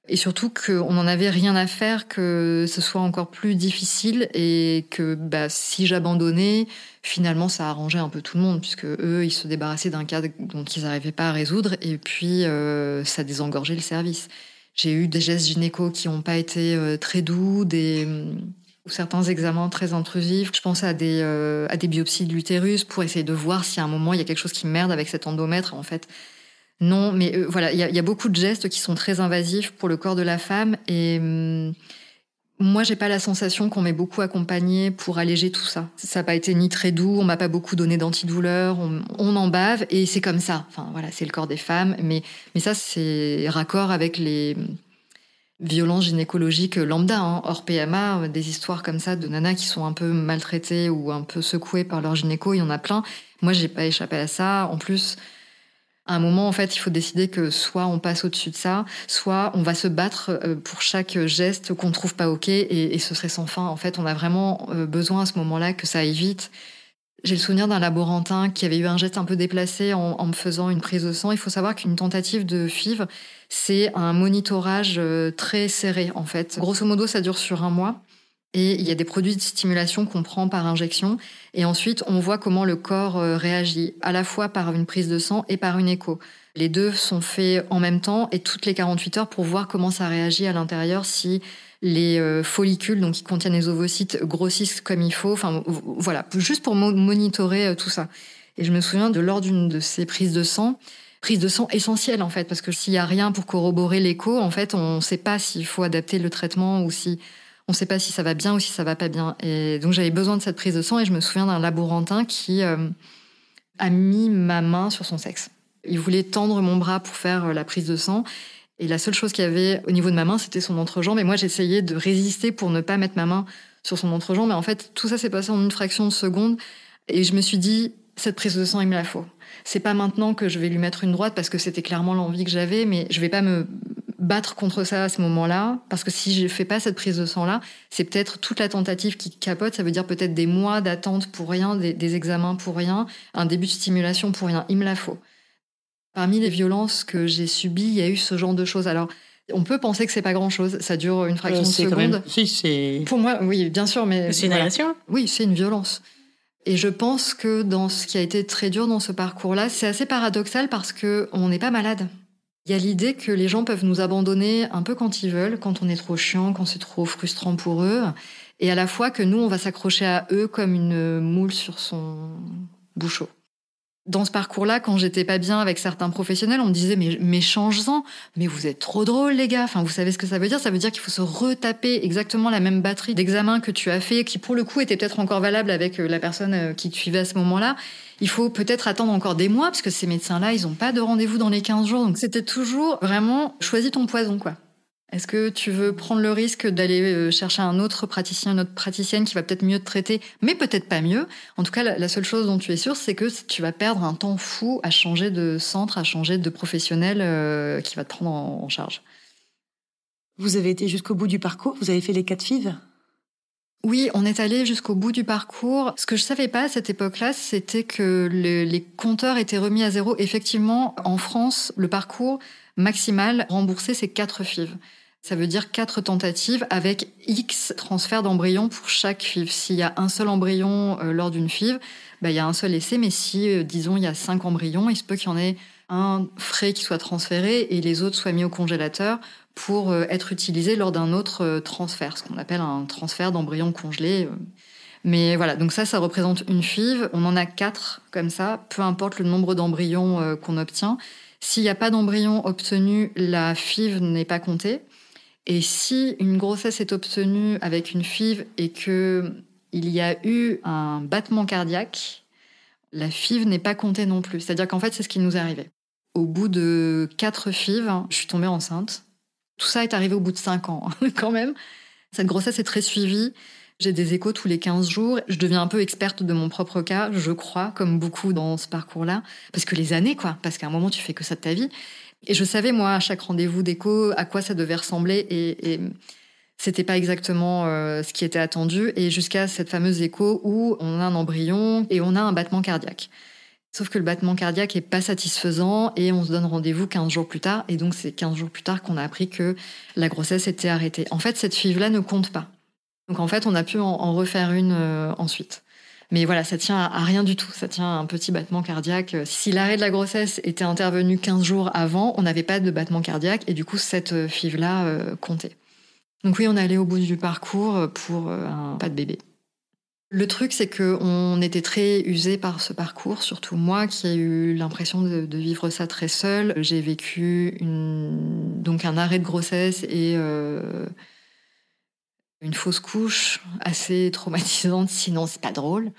et surtout qu'on n'en avait rien à faire, que ce soit encore plus difficile et que bah, si j'abandonnais, finalement ça arrangeait un peu tout le monde puisque eux ils se débarrassaient d'un cas dont ils n'arrivaient pas à résoudre et puis euh, ça désengorgeait le service. J'ai eu des gestes gynéco qui n'ont pas été euh, très doux, des certains examens très intrusifs. Je pense à des, euh, à des biopsies de l'utérus pour essayer de voir si à un moment il y a quelque chose qui merde avec cet endomètre. En fait, non, mais euh, voilà, il y, a beaucoup de gestes qui sont très invasifs pour le corps de la femme et hum, moi, j'ai pas la sensation qu'on m'ait beaucoup accompagné pour alléger tout ça. Ça n'a pas été ni très doux, on m'a pas beaucoup donné d'antidouleur, on, on, en bave et c'est comme ça. Enfin voilà, c'est le corps des femmes, mais mais ça c'est raccord avec les violences gynécologiques lambda, hein, hors PMA, des histoires comme ça de nanas qui sont un peu maltraitées ou un peu secouées par leur gynéco, il y en a plein. Moi, j'ai pas échappé à ça. En plus, à un moment, en fait, il faut décider que soit on passe au-dessus de ça, soit on va se battre euh, pour chaque geste qu'on trouve pas ok, et, ce serait sans fin. En fait, on a vraiment euh, besoin à ce moment-là que ça aille vite. J'ai le souvenir d'un laborantin qui avait eu un geste un peu déplacé en, me faisant une prise de sang. Il faut savoir qu'une tentative de FIV, c'est un monitorage euh, très serré, en fait. Grosso modo, ça dure sur un mois. Et il y a des produits de stimulation qu'on prend par injection. Et ensuite, on voit comment le corps euh, réagit, à la fois par une prise de sang et par une écho. Les deux sont faits en même temps et toutes les 48 heures pour voir comment ça réagit à l'intérieur, si les euh, follicules, donc qui contiennent les ovocytes, grossissent comme il faut. Enfin, voilà, juste pour monitorer euh, tout ça. Et je me souviens de lors d'une de ces prises de sang, prise de sang essentielle en fait, parce que s'il y a rien pour corroborer l'écho, en fait, on ne sait pas s'il faut adapter le traitement ou si on ne sait pas si ça va bien ou si ça va pas bien. Et donc j'avais besoin de cette prise de sang et je me souviens d'un laborantin qui euh, a mis ma main sur son sexe. Il voulait tendre mon bras pour faire euh, la prise de sang. Et la seule chose qu'il y avait au niveau de ma main, c'était son entrejambe. Et moi, j'essayais de résister pour ne pas mettre ma main sur son entrejambe. Mais en fait, tout ça s'est passé en une fraction de seconde. Et je me suis dit, cette prise de sang, il me la faut. C'est pas maintenant que je vais lui mettre une droite parce que c'était clairement l'envie que j'avais, mais je vais pas me battre contre ça à ce moment-là, parce que si je fais pas cette prise de sang-là, c'est peut-être toute la tentative qui capote, ça veut dire peut-être des mois d'attente pour rien, des, examens pour rien, un début de stimulation pour rien, il me la faut. Parmi les violences que j'ai subies, il y a eu ce genre de choses. Alors, on peut penser que c'est pas grand-chose, ça dure une fraction de seconde. Même... Si, c'est... Pour moi, oui, bien sûr, mais... C'est une agression Oui, c'est une violence. Et je pense que dans ce qui a été très dur dans ce parcours-là, c'est assez paradoxal parce que on n'est pas malade. Il y a l'idée que les gens peuvent nous abandonner un peu quand ils veulent, quand on est trop chiant, quand c'est trop frustrant pour eux, et à la fois que nous, on va s'accrocher à eux comme une moule sur son bouchon. Dans ce parcours-là, quand j'étais pas bien avec certains professionnels, on me disait mais, mais change-en, mais vous êtes trop drôles les gars. Enfin, vous savez ce que ça veut dire Ça veut dire qu'il faut se retaper exactement la même batterie d'examen que tu as fait, qui pour le coup était peut-être encore valable avec euh, la personne euh, qui te suivait à ce moment-là il faut peut-être attendre encore des mois, parce que ces médecins-là, ils n'ont pas de rendez-vous dans les 15 jours. Donc c'était toujours vraiment, choisis ton poison, quoi. Est-ce que tu veux prendre le risque d'aller euh, chercher un autre praticien, une autre praticienne qui va peut-être mieux te traiter, mais peut-être pas mieux? En tout cas, la seule chose dont tu es sûr, c'est que tu vas perdre un temps fou à changer de centre, à changer de professionnel euh, qui va te prendre en, charge. Vous avez été jusqu'au bout du parcours Vous avez fait les quatre FIV oui, on est allé jusqu'au bout du parcours. Ce que je savais pas à cette époque-là, c'était que les compteurs étaient remis à zéro. Effectivement, en France, le parcours maximal remboursé, c'est 4 FIV. Ça veut dire quatre tentatives avec X transferts d'embryons pour chaque FIV. S'il y a un seul embryon euh, lors d'une FIV, bah, il y a un seul essai, mais si, euh, disons, il y a cinq embryons, il se peut qu'il y en ait un frais qui soit transféré et les autres soient mis au congélateur pour euh, être utilisés lors d'un autre euh, transfert, ce qu'on appelle un transfert d'embryon congelé. Euh. Mais voilà, donc ça, ça représente une FIV. On en a quatre comme ça, peu importe le nombre d'embryons qu'on obtient. S'il n'y a pas d'embryon obtenu, la FIV n'est pas comptée. Et si une grossesse est obtenue avec une FIV et que il y a eu un battement cardiaque, la FIV n'est pas comptée non plus. C'est-à-dire qu'en fait, c'est ce qui nous est arrivé au bout de quatre fives, je suis tombée enceinte. Tout ça est arrivé au bout de cinq ans, quand même. Cette grossesse est très suivie. J'ai des échos tous les 15 jours. Je deviens un peu experte de mon propre cas, je crois, comme beaucoup dans ce parcours-là. Parce que les années, quoi. Parce qu'à un moment, tu fais que ça de ta vie. Et je savais, moi, à chaque rendez-vous d'écho, à quoi ça devait ressembler. Et, et c'était pas exactement euh, ce qui était attendu. Et jusqu'à cette fameuse écho où on a un embryon et on a un battement cardiaque. Sauf que le battement cardiaque est pas satisfaisant et on se donne rendez-vous 15 jours plus tard. Et donc, c'est 15 jours plus tard qu'on a appris que la grossesse était arrêtée. En fait, cette FIV-là ne compte pas. Donc, en fait, on a pu en, refaire une euh, ensuite. Mais voilà, ça tient à rien du tout. Ça tient à un petit battement cardiaque. Si l'arrêt de la grossesse était intervenu 15 jours avant, on n'avait pas de battement cardiaque et du coup, cette euh, FIV-là euh, comptait. Donc oui, on est allé au bout du parcours pour un pas de bébé. Le truc, c'est qu'on était très usé par ce parcours, surtout moi qui ai eu l'impression de, vivre ça très seul. J'ai vécu donc un arrêt de grossesse et euh, une fausse couche assez traumatisante, sinon c'est pas drôle.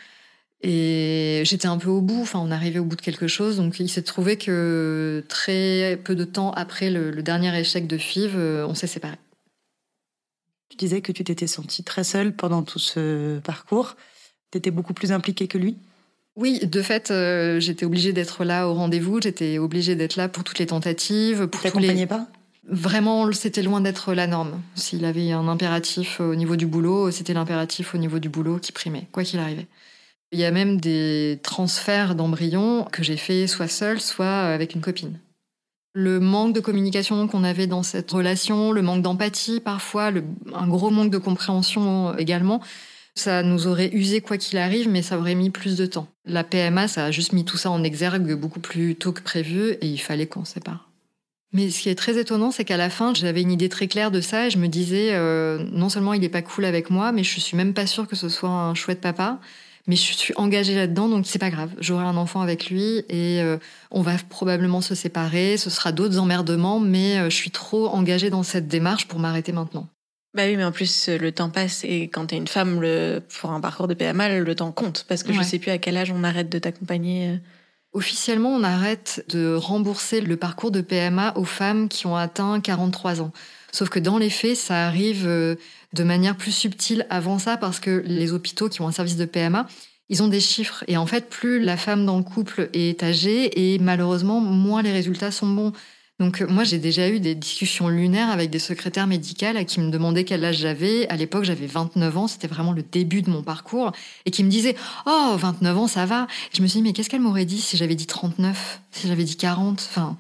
Et j'étais un peu au bout, enfin on arrivait au bout de quelque chose, donc il s'est trouvé que très peu de temps après le, le dernier échec de FIV, euh, on s'est séparés. Disais que tu t'étais sentie très seule pendant tout ce parcours. Tu étais beaucoup plus impliquée que lui? Oui, de fait, euh, j'étais obligée d'être là au rendez-vous, j'étais obligée d'être là pour toutes les tentatives. Pour tous les... pas? Vraiment, c'était loin d'être la norme. S'il avait un impératif au niveau du boulot, c'était l'impératif au niveau du boulot qui primait, quoi qu'il arrivait. Il y a même des transferts d'embryons que j'ai fait soit seule, soit avec une copine le manque de communication qu'on avait dans cette relation, le manque d'empathie parfois, un gros manque de compréhension également, ça nous aurait usé quoi qu'il arrive, mais ça aurait mis plus de temps. La PMA, ça a juste mis tout ça en exergue beaucoup plus tôt que prévu et il fallait qu'on sépare. Mais ce qui est très étonnant, c'est qu'à la fin, j'avais une idée très claire de ça et je me disais, euh, non seulement il n'est pas cool avec moi, mais je suis même pas sûre que ce soit un chouette papa mais je suis engagée là-dedans, donc c'est pas grave. J'aurai un enfant avec lui et euh, on va probablement se séparer. Ce sera d'autres emmerdements, mais euh, je suis trop engagée dans cette démarche pour m'arrêter maintenant. Bah oui, mais en plus, le temps passe et quand t'es une femme, le, pour un parcours de PMA, le temps compte parce que je sais plus à quel âge on arrête de t'accompagner. Euh. Officiellement, on arrête de rembourser le parcours de PMA aux femmes qui ont atteint 43 ans. Sauf que dans les faits, ça arrive de manière plus subtile avant ça parce que les hôpitaux qui ont un service de PMA, ils ont des chiffres. Et en fait, plus la femme dans le couple est âgée et malheureusement, moins les résultats sont bons. Donc moi, j'ai déjà eu des discussions lunaires avec des secrétaires médicales qui me demandaient quel âge j'avais. À l'époque, j'avais 29 ans, c'était vraiment le début de mon parcours, et qui me disaient « Oh, 29 ans, ça va !» Je me suis dit « Mais qu'est-ce qu'elle m'aurait dit si j'avais dit 39 Si j'avais dit 40 ?» Enfin,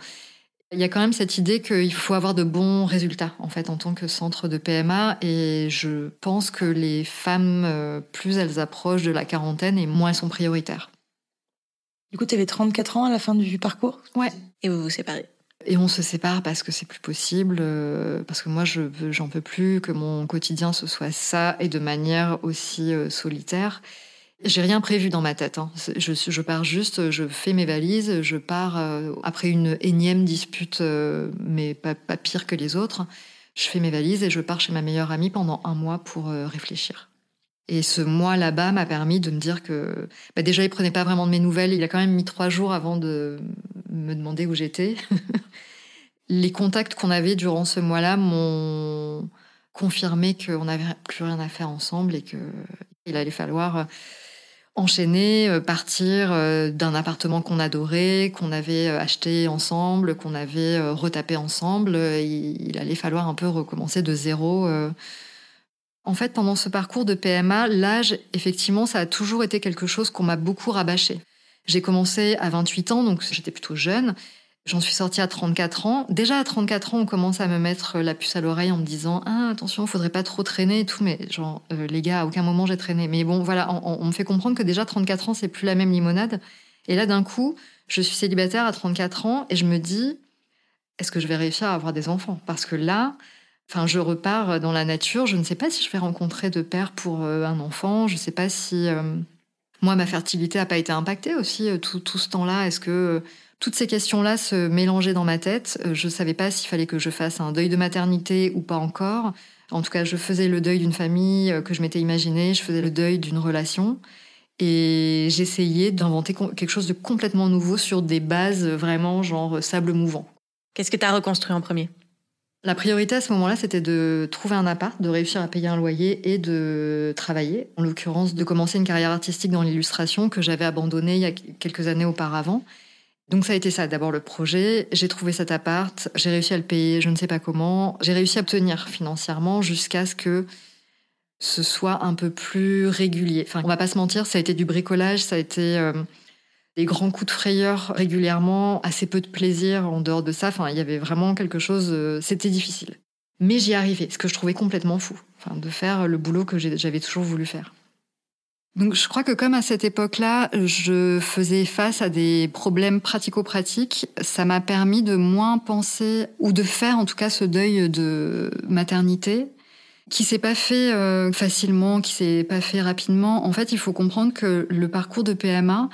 il y a quand même cette idée qu'il faut avoir de bons résultats en fait en tant que centre de PMA et je pense que les femmes, euh, plus elles approchent de la quarantaine et moins elles sont prioritaires. Du coup, tu avais 34 ans à la fin du parcours? Ouais. Et vous vous séparez? Et on se sépare parce que c'est plus possible, euh, parce que moi, je j'en peux plus que mon quotidien ce soit ça et de manière aussi euh, solitaire. J'ai rien prévu dans ma tête. Hein. Je, pars juste, je fais mes valises, je pars euh, après une énième dispute, euh, mais pas, pire que les autres. Je fais mes valises et je pars chez ma meilleure amie pendant un mois pour euh, réfléchir. Et ce mois là-bas m'a permis de me dire que bah déjà il prenait pas vraiment de mes nouvelles. Il a quand même mis trois jours avant de me demander où j'étais. les contacts qu'on avait durant ce mois-là m'ont confirmé qu'on n'avait plus rien à faire ensemble et qu'il allait falloir enchaîner, euh, partir euh, d'un appartement qu'on adorait, qu'on avait euh, acheté ensemble, qu'on avait retapé ensemble. Il, allait falloir un peu recommencer de zéro. En fait, pendant ce parcours de PMA, l'âge, effectivement, ça a toujours été quelque chose qu'on m'a beaucoup rabâché. J'ai commencé à 28 ans, donc j'étais plutôt jeune. J'en suis sortie à 34 ans. Déjà à 34 ans, on commence à me mettre la puce à l'oreille en me disant ah attention, faudrait pas trop traîner et tout. Mais genre euh, les gars, à aucun moment j'ai traîné. Mais bon, voilà, on, me fait comprendre que déjà 34 ans, c'est plus la même limonade. Et là, d'un coup, je suis célibataire à 34 ans et je me dis est-ce que je vais réussir à avoir des enfants? Parce que là, enfin, je repars dans la nature. Je ne sais pas si je vais rencontrer de père pour euh, un enfant. Je ne sais pas si euh, moi ma fertilité a pas été impactée aussi tout, tout ce temps-là. Est-ce que toutes ces questions-là se mélangeaient dans ma tête. Euh, je ne savais pas s'il fallait que je fasse un deuil de maternité ou pas encore. En tout cas, je faisais le deuil d'une famille euh, que je m'étais imaginée, je faisais le deuil d'une relation. Et j'essayais d'inventer quelque chose de complètement nouveau sur des bases vraiment genre sable mouvant. Qu'est-ce que tu as reconstruit en premier? La priorité à ce moment-là, c'était de trouver un appart, de réussir à payer un loyer et de travailler. En l'occurrence, de commencer une carrière artistique dans l'illustration que j'avais abandonnée il y a quelques années auparavant. Donc ça a été ça, d'abord le projet. J'ai trouvé cet appart, j'ai réussi à le payer, je ne sais pas comment. J'ai réussi à obtenir financièrement jusqu'à ce que ce soit un peu plus régulier. Enfin, on va pas se mentir, ça a été du bricolage, ça a été euh, des grands coups de frayeur régulièrement, assez peu de plaisir en dehors de ça. Enfin, il y avait vraiment quelque chose. Euh, c'était difficile. Mais j'y arrivais, ce que je trouvais complètement fou, enfin, de faire le boulot que j'avais toujours voulu faire. Donc je crois que comme à cette époque-là, je faisais face à des problèmes pratico-pratiques, ça m'a permis de moins penser ou de faire en tout cas ce deuil de maternité qui s'est pas fait euh, facilement, qui s'est pas fait rapidement. En fait, il faut comprendre que le parcours de PMA,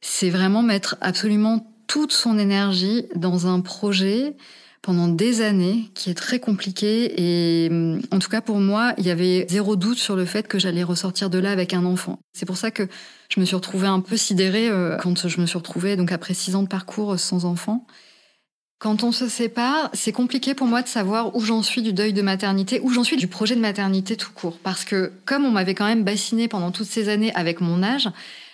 c'est vraiment mettre absolument toute son énergie dans un projet pendant des années qui est très compliqué. Et mm, en tout cas pour moi il y avait zéro doute sur le fait que j'allais ressortir de là avec un enfant. C'est pour ça que je me suis retrouvée un peu sidérée euh, quand je me suis retrouvée donc après six ans de parcours sans enfant. Quand on se sépare, c'est compliqué pour moi de savoir où j'en suis du deuil de maternité, où j'en suis du projet de maternité tout court. Parce que comme on m'avait quand même bassiné pendant toutes ces années avec mon âge,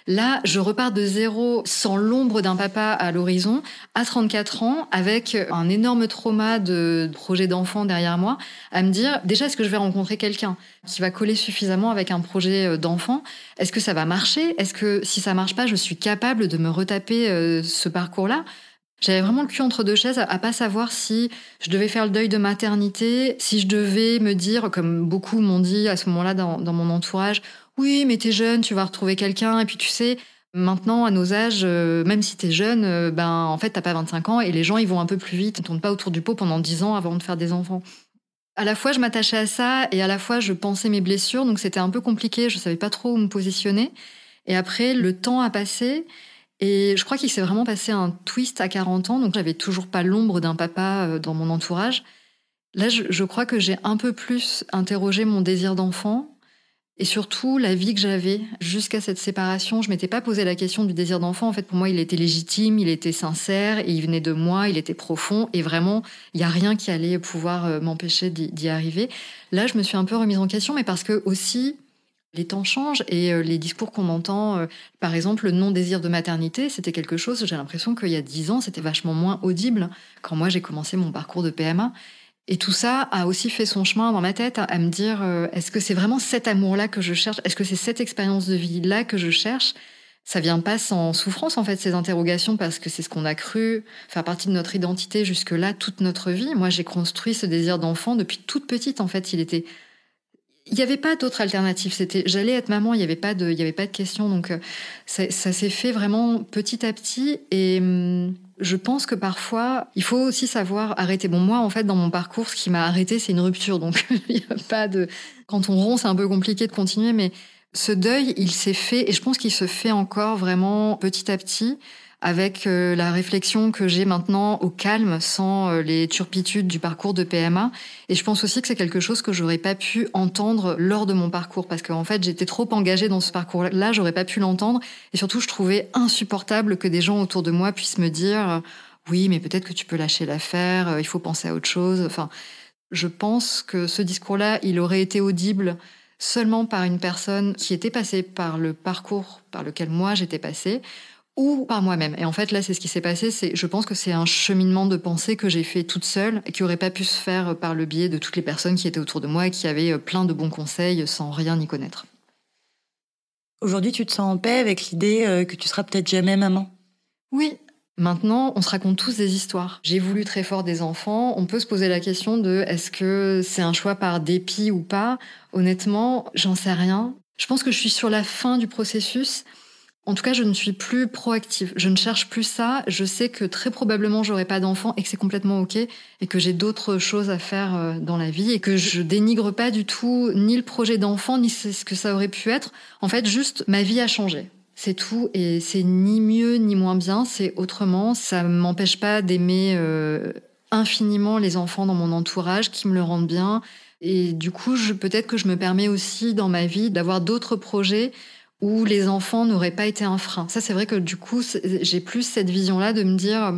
Là, je repars de zéro, sans l'ombre d'un papa à l'horizon, à 34 ans, avec un énorme trauma de projet d'enfant derrière moi, à me dire, déjà, est-ce que je vais rencontrer quelqu'un qui va coller suffisamment avec un projet euh, d'enfant? Est-ce que ça va marcher? Est-ce que si ça marche pas, je suis capable de me retaper euh, ce parcours-là? J'avais vraiment le cul entre deux chaises à, pas savoir si je devais faire le deuil de maternité, si je devais me dire, comme beaucoup m'ont dit à ce moment-là dans, dans mon entourage, oui, mais t'es jeune, tu vas retrouver quelqu'un. Et puis tu sais, maintenant, à nos âges, euh, même si t'es jeune, euh, ben en fait, t'as pas 25 ans et les gens, ils vont un peu plus vite. Ils tournent pas autour du pot pendant 10 ans avant de faire des enfants. À la fois, je m'attachais à ça et à la fois, je pensais mes blessures. Donc c'était un peu compliqué. Je savais pas trop où me positionner. Et après, le temps a passé. Et je crois qu'il s'est vraiment passé un twist à 40 ans. Donc j'avais toujours pas l'ombre d'un papa euh, dans mon entourage. Là, je crois que j'ai un peu plus interrogé mon désir d'enfant et surtout, la vie que j'avais jusqu'à cette séparation, je m'étais pas posé la question du désir d'enfant. En fait, pour moi, il était légitime, il était sincère, il venait de moi, il était profond, et vraiment, il y a rien qui allait pouvoir euh, m'empêcher d'y arriver. Là, je me suis un peu remise en question, mais parce que aussi, les temps changent et euh, les discours qu'on entend, euh, par exemple, le non-désir de maternité, c'était quelque chose, j'ai l'impression qu'il y a dix ans, c'était vachement moins audible quand moi j'ai commencé mon parcours de PMA. Et tout ça a aussi fait son chemin dans ma tête à me dire euh, est-ce que c'est vraiment cet amour-là que je cherche? Est-ce que c'est cette expérience de vie-là que je cherche? Ça vient pas sans souffrance en fait ces interrogations parce que c'est ce qu'on a cru faire partie de notre identité jusque-là toute notre vie. Moi, j'ai construit ce désir d'enfant depuis toute petite. En fait, il était il n'y avait pas d'autre alternative. C'était, j'allais être maman. Il n'y avait pas de, il y avait pas de question. Donc, euh, ça, ça s'est fait vraiment petit à petit. Et hum, je pense que parfois, il faut aussi savoir arrêter. Bon, moi, en fait, dans mon parcours, ce qui m'a arrêté, c'est une rupture. Donc, il n'y a pas de. Quand on rompt, c'est un peu compliqué de continuer, mais ce deuil, il s'est fait, et je pense qu'il se fait encore vraiment petit à petit avec euh, la réflexion que j'ai maintenant au calme, sans euh, les turpitudes du parcours de PMA. Et je pense aussi que c'est quelque chose que j'aurais pas pu entendre lors de mon parcours, parce qu'en fait, j'étais trop engagée dans ce parcours-là, j'aurais pas pu l'entendre. Et surtout, je trouvais insupportable que des gens autour de moi puissent me dire, oui, mais peut-être que tu peux lâcher l'affaire, euh, il faut penser à autre chose. Enfin, je pense que ce discours-là, il aurait été audible seulement par une personne qui était passée par le parcours par lequel moi j'étais passée, ou par moi-même. Et en fait, là, c'est ce qui s'est passé. C'est, je pense que c'est un cheminement de pensée que j'ai fait toute seule et qui aurait pas pu se faire par le biais de toutes les personnes qui étaient autour de moi et qui avaient euh, plein de bons conseils sans rien y connaître. Aujourd'hui, tu te sens en paix avec l'idée euh, que tu seras peut-être jamais maman? Oui. Maintenant, on se raconte tous des histoires. J'ai voulu très fort des enfants. On peut se poser la question de est-ce que c'est un choix par dépit ou pas? Honnêtement, j'en sais rien. Je pense que je suis sur la fin du processus. En tout cas, je ne suis plus proactive. Je ne cherche plus ça. Je sais que très probablement j'aurai pas d'enfant et que c'est complètement ok et que j'ai d'autres choses à faire euh, dans la vie et que je dénigre pas du tout ni le projet d'enfant ni ce que ça aurait pu être. En fait, juste ma vie a changé. C'est tout et c'est ni mieux ni moins bien. C'est autrement. Ça m'empêche pas d'aimer euh, infiniment les enfants dans mon entourage qui me le rendent bien. Et du coup, peut-être que je me permets aussi dans ma vie d'avoir d'autres projets où les enfants n'auraient pas été un frein. Ça, c'est vrai que du coup, j'ai plus cette vision-là de me dire,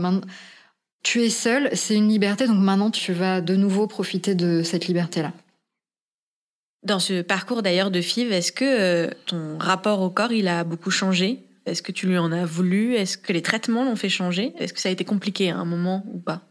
tu es seul, c'est une liberté, donc maintenant tu vas de nouveau profiter de cette liberté-là. Dans ce parcours d'ailleurs de FIV, est-ce que euh, ton rapport au corps, il a beaucoup changé? Est-ce que tu lui en as voulu? Est-ce que les traitements l'ont fait changer? Est-ce que ça a été compliqué à un moment ou pas?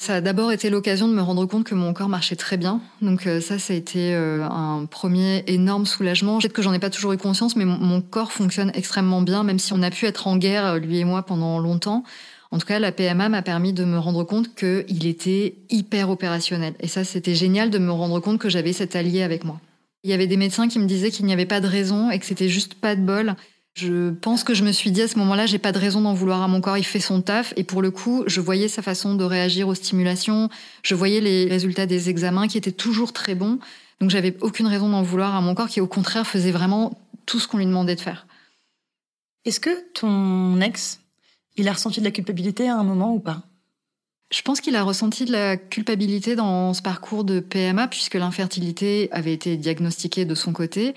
Ça a d'abord été l'occasion de me rendre compte que mon corps marchait très bien. Donc euh, ça, ça a été euh, un premier énorme soulagement. Peut-être que j'en ai pas toujours eu conscience, mais mon, corps fonctionne extrêmement bien, même si on a pu être en guerre, lui et moi, pendant longtemps. En tout cas, la PMA m'a permis de me rendre compte qu'il était hyper opérationnel. Et ça, c'était génial de me rendre compte que j'avais cet allié avec moi. Il y avait des médecins qui me disaient qu'il n'y avait pas de raison et que c'était juste pas de bol. Je pense que je me suis dit à ce moment-là, j'ai pas de raison d'en vouloir à mon corps, il fait son taf. Et pour le coup, je voyais sa façon de réagir aux stimulations, je voyais les résultats des examens qui étaient toujours très bons. Donc j'avais aucune raison d'en vouloir à mon corps qui au contraire faisait vraiment tout ce qu'on lui demandait de faire. Est-ce que ton ex, il a ressenti de la culpabilité à un moment ou pas? Je pense qu'il a ressenti de la culpabilité dans ce parcours de PMA puisque l'infertilité avait été diagnostiquée de son côté.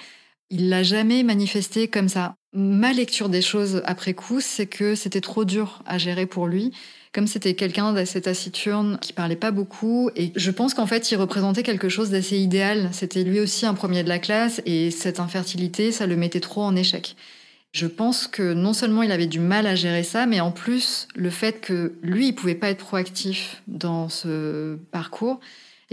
Il l'a jamais manifesté comme ça. Ma lecture des choses après coup, c'est que c'était trop dur à gérer pour lui. Comme c'était quelqu'un d'assez taciturne, qui parlait pas beaucoup, et je pense qu'en fait, il représentait quelque chose d'assez idéal. C'était lui aussi un premier de la classe, et cette infertilité, ça le mettait trop en échec. Je pense que non seulement il avait du mal à gérer ça, mais en plus, le fait que lui, il pouvait pas être proactif dans ce parcours,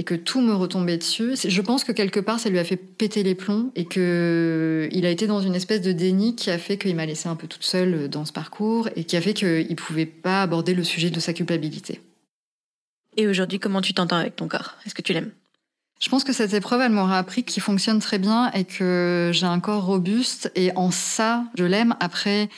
et que tout me retombait dessus. Je pense que quelque part, ça lui a fait péter les plombs et que il a été dans une espèce de déni qui a fait qu'il m'a laissé un peu toute seule dans ce parcours et qui a fait qu'il pouvait pas aborder le sujet de sa culpabilité. Et aujourd'hui, comment tu t'entends avec ton corps? Est-ce que tu l'aimes? Je pense que cette épreuve, elle m'aura appris qu'il fonctionne très bien et que j'ai un corps robuste. Et en ça, je l'aime. Après,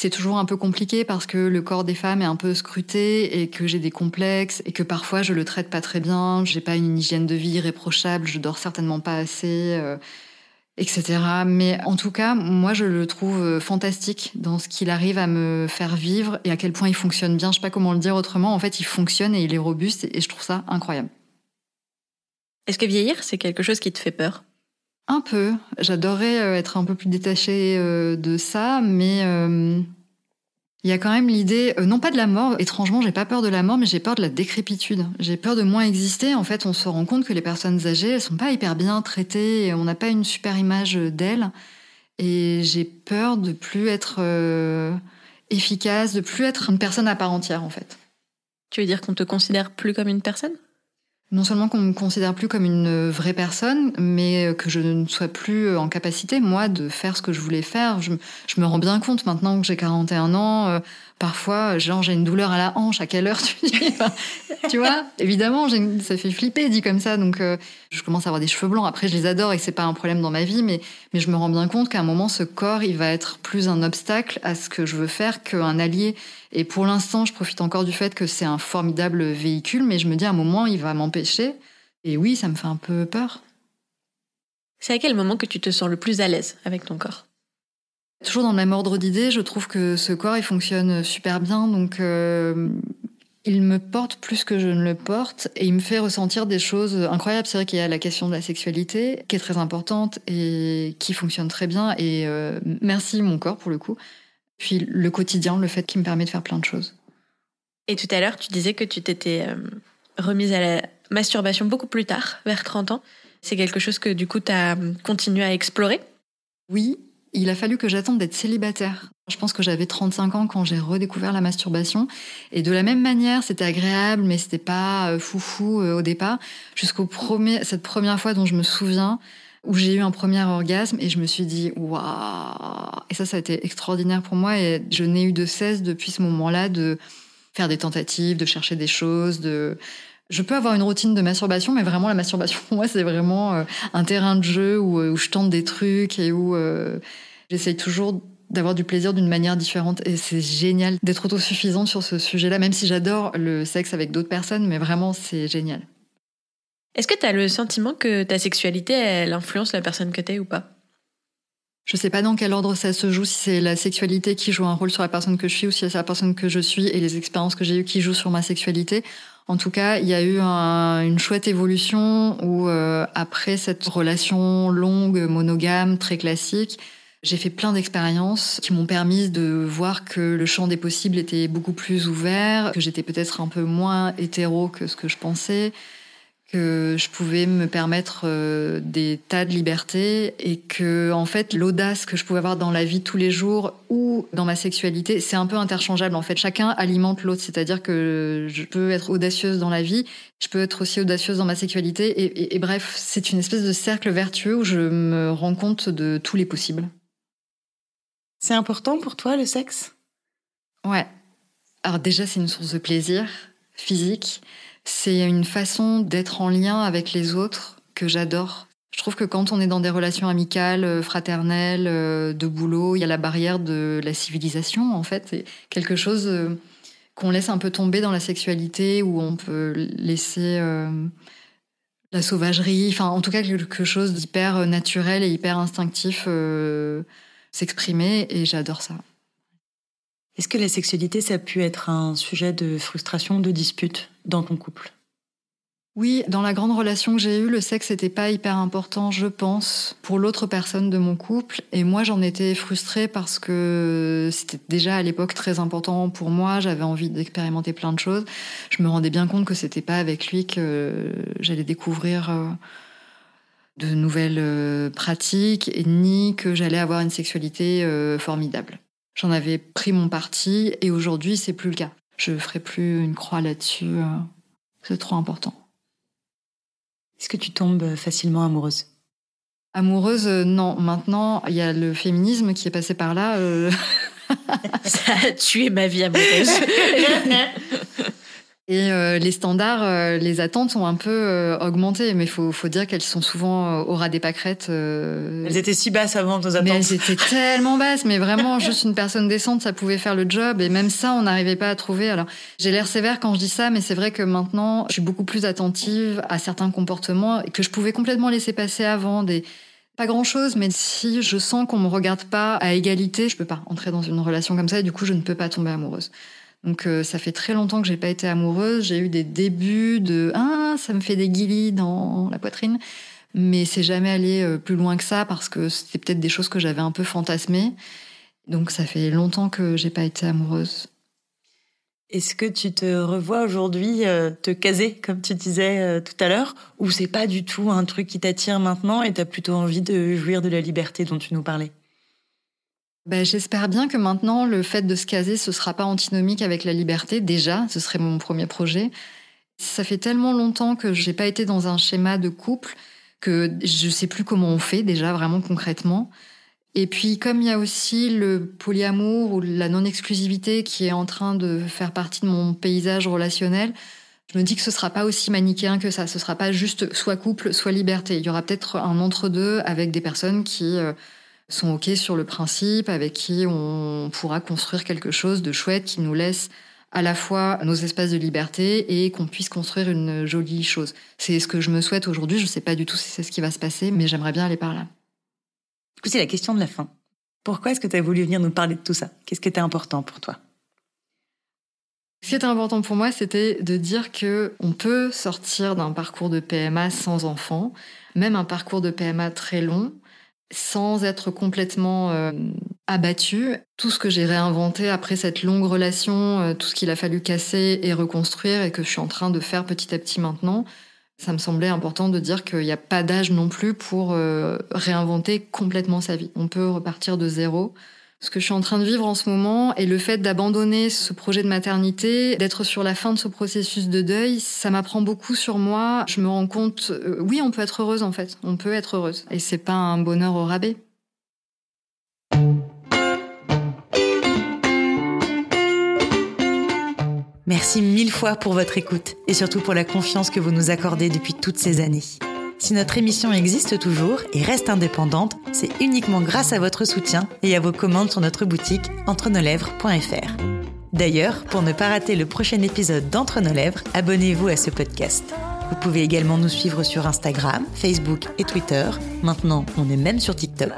c'est toujours un peu compliqué parce que le corps des femmes est un peu scruté et que j'ai des complexes et que parfois je le traite pas très bien, j'ai pas une hygiène de vie irréprochable, je dors certainement pas assez, euh, etc. Mais en tout cas, moi je le trouve euh, fantastique dans ce qu'il arrive à me faire vivre et à quel point il fonctionne bien. Je sais pas comment le dire autrement. En fait, il fonctionne et il est robuste et je trouve ça incroyable. Est-ce que vieillir, c'est quelque chose qui te fait peur? Un peu. J'adorerais euh, être un peu plus détachée euh, de ça, mais euh, il y a quand même l'idée, non pas de la mort, étrangement, j'ai pas peur de la mort, mais j'ai peur de la décrépitude. J'ai peur de moins exister. En fait, on se rend compte que les personnes âgées, elles sont pas hyper bien traitées, on n'a pas une super image d'elles. Et j'ai peur de plus être efficace, de plus être une personne à part entière, en fait. Tu veux dire qu'on te considère plus comme une personne? Non seulement qu'on me considère plus comme une vraie personne, mais que je ne sois plus en capacité, moi, de faire ce que je voulais faire. Je, me rends bien compte maintenant que j'ai 41 ans, euh, parfois, genre, j'ai une douleur à la hanche, à quelle heure tu dis Tu vois Évidemment, ça fait flipper dit comme ça. Donc, euh, je commence à avoir des cheveux blancs. Après, je les adore et c'est pas un problème dans ma vie, mais, mais je me rends bien compte qu'à un moment, ce corps, il va être plus un obstacle à ce que je veux faire qu'un allié. Et pour l'instant, je profite encore du fait que c'est un formidable véhicule, mais je me dis à un moment, il va m'empêcher. Et oui, ça me fait un peu peur. C'est à quel moment que tu te sens le plus à l'aise avec ton corps? Toujours dans le même ordre d'idées, je trouve que ce corps, il fonctionne super bien, donc euh, il me porte plus que je ne le porte et il me fait ressentir des choses incroyables. C'est vrai qu'il y a la question de la sexualité qui est très importante et qui fonctionne très bien et euh, merci mon corps pour le coup. Puis le quotidien, le fait qu'il me permet de faire plein de choses. Et tout à l'heure, tu disais que tu t'étais euh, remise à la masturbation beaucoup plus tard, vers 30 ans. C'est quelque chose que du coup, tu as continué à explorer? Oui, il a fallu que j'attende d'être célibataire. Je pense que j'avais 35 ans quand j'ai redécouvert la masturbation. Et de la même manière, c'était agréable, mais c'était pas euh, foufou euh, au départ. Jusqu'au premier, cette première fois dont je me souviens, où j'ai eu un premier orgasme et je me suis dit, waouh! Et ça, ça a été extraordinaire pour moi et je n'ai eu de cesse depuis ce moment-là de faire des tentatives, de chercher des choses, de, je peux avoir une routine de masturbation, mais vraiment la masturbation pour moi c'est vraiment euh, un terrain de jeu où, euh, où, je tente des trucs et où euh, j'essaye toujours d'avoir du plaisir d'une manière différente. Et c'est génial d'être autosuffisante sur ce sujet-là, même si j'adore le sexe avec d'autres personnes, mais vraiment c'est génial. Est-ce que tu as le sentiment que ta sexualité, elle influence la personne que tu es ou pas? Je sais pas dans quel ordre ça se joue, si c'est la sexualité qui joue un rôle sur la personne que je suis ou si c'est la personne que je suis et les expériences que j'ai eues qui jouent sur ma sexualité. En tout cas, il y a eu une chouette évolution où, euh, après cette relation longue, monogame, très classique, J'ai fait plein d'expériences qui m'ont permis de voir que le champ des possibles était beaucoup plus ouvert, que j'étais peut-être un peu moins hétéro que ce que je pensais, que je pouvais me permettre euh, des tas de libertés et que en fait l'audace que je pouvais avoir dans la vie tous les jours ou dans ma sexualité c'est un peu interchangeable. En fait chacun alimente l'autre. C'est-à-dire que je peux être audacieuse dans la vie je peux être aussi audacieuse dans ma sexualité et, et, et bref c'est une espèce de cercle vertueux où je me rends compte de tous les possibles. C'est important pour toi le sexe? Ouais. Alors déjà c'est une source de plaisir physique c'est une façon d'être en lien avec les autres que j'adore. Je trouve que quand on est dans des relations amicales, euh, fraternelles, euh, de boulot, il y a la barrière de la civilisation, en fait. C'est quelque chose euh, qu'on laisse un peu tomber dans la sexualité, où on peut laisser la sauvagerie, enfin, en tout cas, quelque chose d'hyper naturel et hyper instinctif s'exprimer, et j'adore ça. Est-ce que la sexualité, ça a pu être un sujet de frustration, de dispute dans ton couple? Oui, dans la grande relation que j'ai eue, le sexe n'était pas hyper important, je pense, pour l'autre personne de mon couple. Et moi, j'en étais frustrée parce que c'était déjà à l'époque très important pour moi. J'avais envie d'expérimenter plein de choses. Je me rendais bien compte que c'était pas avec lui que j'allais découvrir euh, de nouvelles euh, pratiques, ni que j'allais avoir une sexualité euh, formidable. J'en avais pris mon parti et aujourd'hui, c'est plus le cas. Je ferai plus une croix là-dessus. Euh, c'est trop important. Est-ce que tu tombes facilement amoureuse? Amoureuse, euh, non. Maintenant, il y a le féminisme qui est passé par là. Euh. Ça a tué ma vie amoureuse. Et euh, les standards, euh, les attentes ont un peu euh, augmenté, mais il faut, faut, dire qu'elles sont souvent au ras des pâquerettes. Elles étaient si basses avant nos attentes. Mais elles étaient tellement basses, mais vraiment, juste une personne décente, ça pouvait faire le job, et même ça, on n'arrivait pas à trouver. Alors, j'ai l'air sévère quand je dis ça, mais c'est vrai que maintenant, je suis beaucoup plus attentive à certains comportements que je pouvais complètement laisser passer avant. Des, pas grand chose, mais si je sens qu'on me regarde pas à égalité, je peux pas entrer dans une relation comme ça, et du coup, je ne peux pas tomber amoureuse. Donc euh, ça fait très longtemps que j'ai pas été amoureuse. J'ai eu des débuts de ah ça me fait des guilis dans la poitrine, mais c'est jamais allé euh, plus loin que ça parce que c'était peut-être des choses que j'avais un peu fantasmées. Donc ça fait longtemps que j'ai pas été amoureuse. Est-ce que tu te revois aujourd'hui euh, te caser, comme tu disais tout à l'heure, ou c'est pas du tout un truc qui t'attire maintenant et tu as plutôt envie de jouir de la liberté dont tu nous parlais? Ben, J'espère bien que maintenant, le fait de se caser, ce sera pas antinomique avec la liberté. Déjà, ce serait mon premier projet. Ça fait tellement longtemps que j'ai pas été dans un schéma de couple que je sais plus comment on fait déjà vraiment concrètement. Et puis, comme il y a aussi le polyamour ou la non-exclusivité qui est en train de faire partie de mon paysage relationnel, je me dis que ce sera pas aussi manichéen que ça. Ce sera pas juste soit couple, soit liberté. Il y aura peut-être un entre-deux avec des personnes qui euh, sont OK sur le principe, avec qui on pourra construire quelque chose de chouette qui nous laisse à la fois nos espaces de liberté et qu'on puisse construire une jolie chose. C'est ce que je me souhaite aujourd'hui. Je ne sais pas du tout si c'est ce qui va se passer, mais j'aimerais bien aller par là. Du coup, c'est la question de la fin. Pourquoi est-ce que tu as voulu venir nous parler de tout ça? Qu'est-ce qui était important pour toi? Ce qui était important pour moi, c'était de dire que on peut sortir d'un parcours de PMA sans enfant, même un parcours de PMA très long, sans être complètement euh, abattu. Tout ce que j'ai réinventé après cette longue relation, euh, tout ce qu'il a fallu casser et reconstruire et que je suis en train de faire petit à petit maintenant, ça me semblait important de dire qu'il n'y a pas d'âge non plus pour euh, réinventer complètement sa vie. On peut repartir de zéro ce que je suis en train de vivre en ce moment et le fait d'abandonner ce projet de maternité, d'être sur la fin de ce processus de deuil, ça m'apprend beaucoup sur moi. Je me rends compte, euh, oui, on peut être heureuse en fait, on peut être heureuse et c'est pas un bonheur au rabais. Merci mille fois pour votre écoute et surtout pour la confiance que vous nous accordez depuis toutes ces années. Si notre émission existe toujours et reste indépendante, c'est uniquement grâce à votre soutien et à vos commandes sur notre boutique entre-nos-lèvres.fr. D'ailleurs, pour ne pas rater le prochain épisode d'Entre nos lèvres, abonnez-vous à ce podcast. Vous pouvez également nous suivre sur Instagram, Facebook et Twitter. Maintenant, on est même sur TikTok.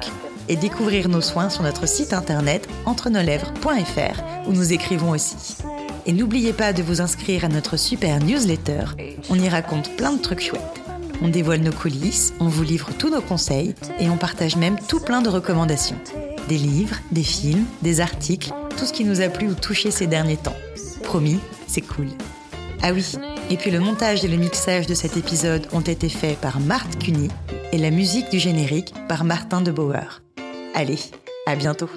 Et découvrir nos soins sur notre site internet entre-nos-lèvres.fr où nous écrivons aussi. Et n'oubliez pas de vous inscrire à notre super newsletter. On y raconte plein de trucs chouettes. On dévoile nos coulisses, on vous livre tous nos conseils et on partage même tout plein de recommandations. Des livres, des films, des articles, tout ce qui nous a plu ou touché ces derniers temps. Promis, c'est cool. Ah oui, et puis le montage et le mixage de cet épisode ont été faits par Marthe Cuny et la musique du générique par Martin de Bauer. Allez, à bientôt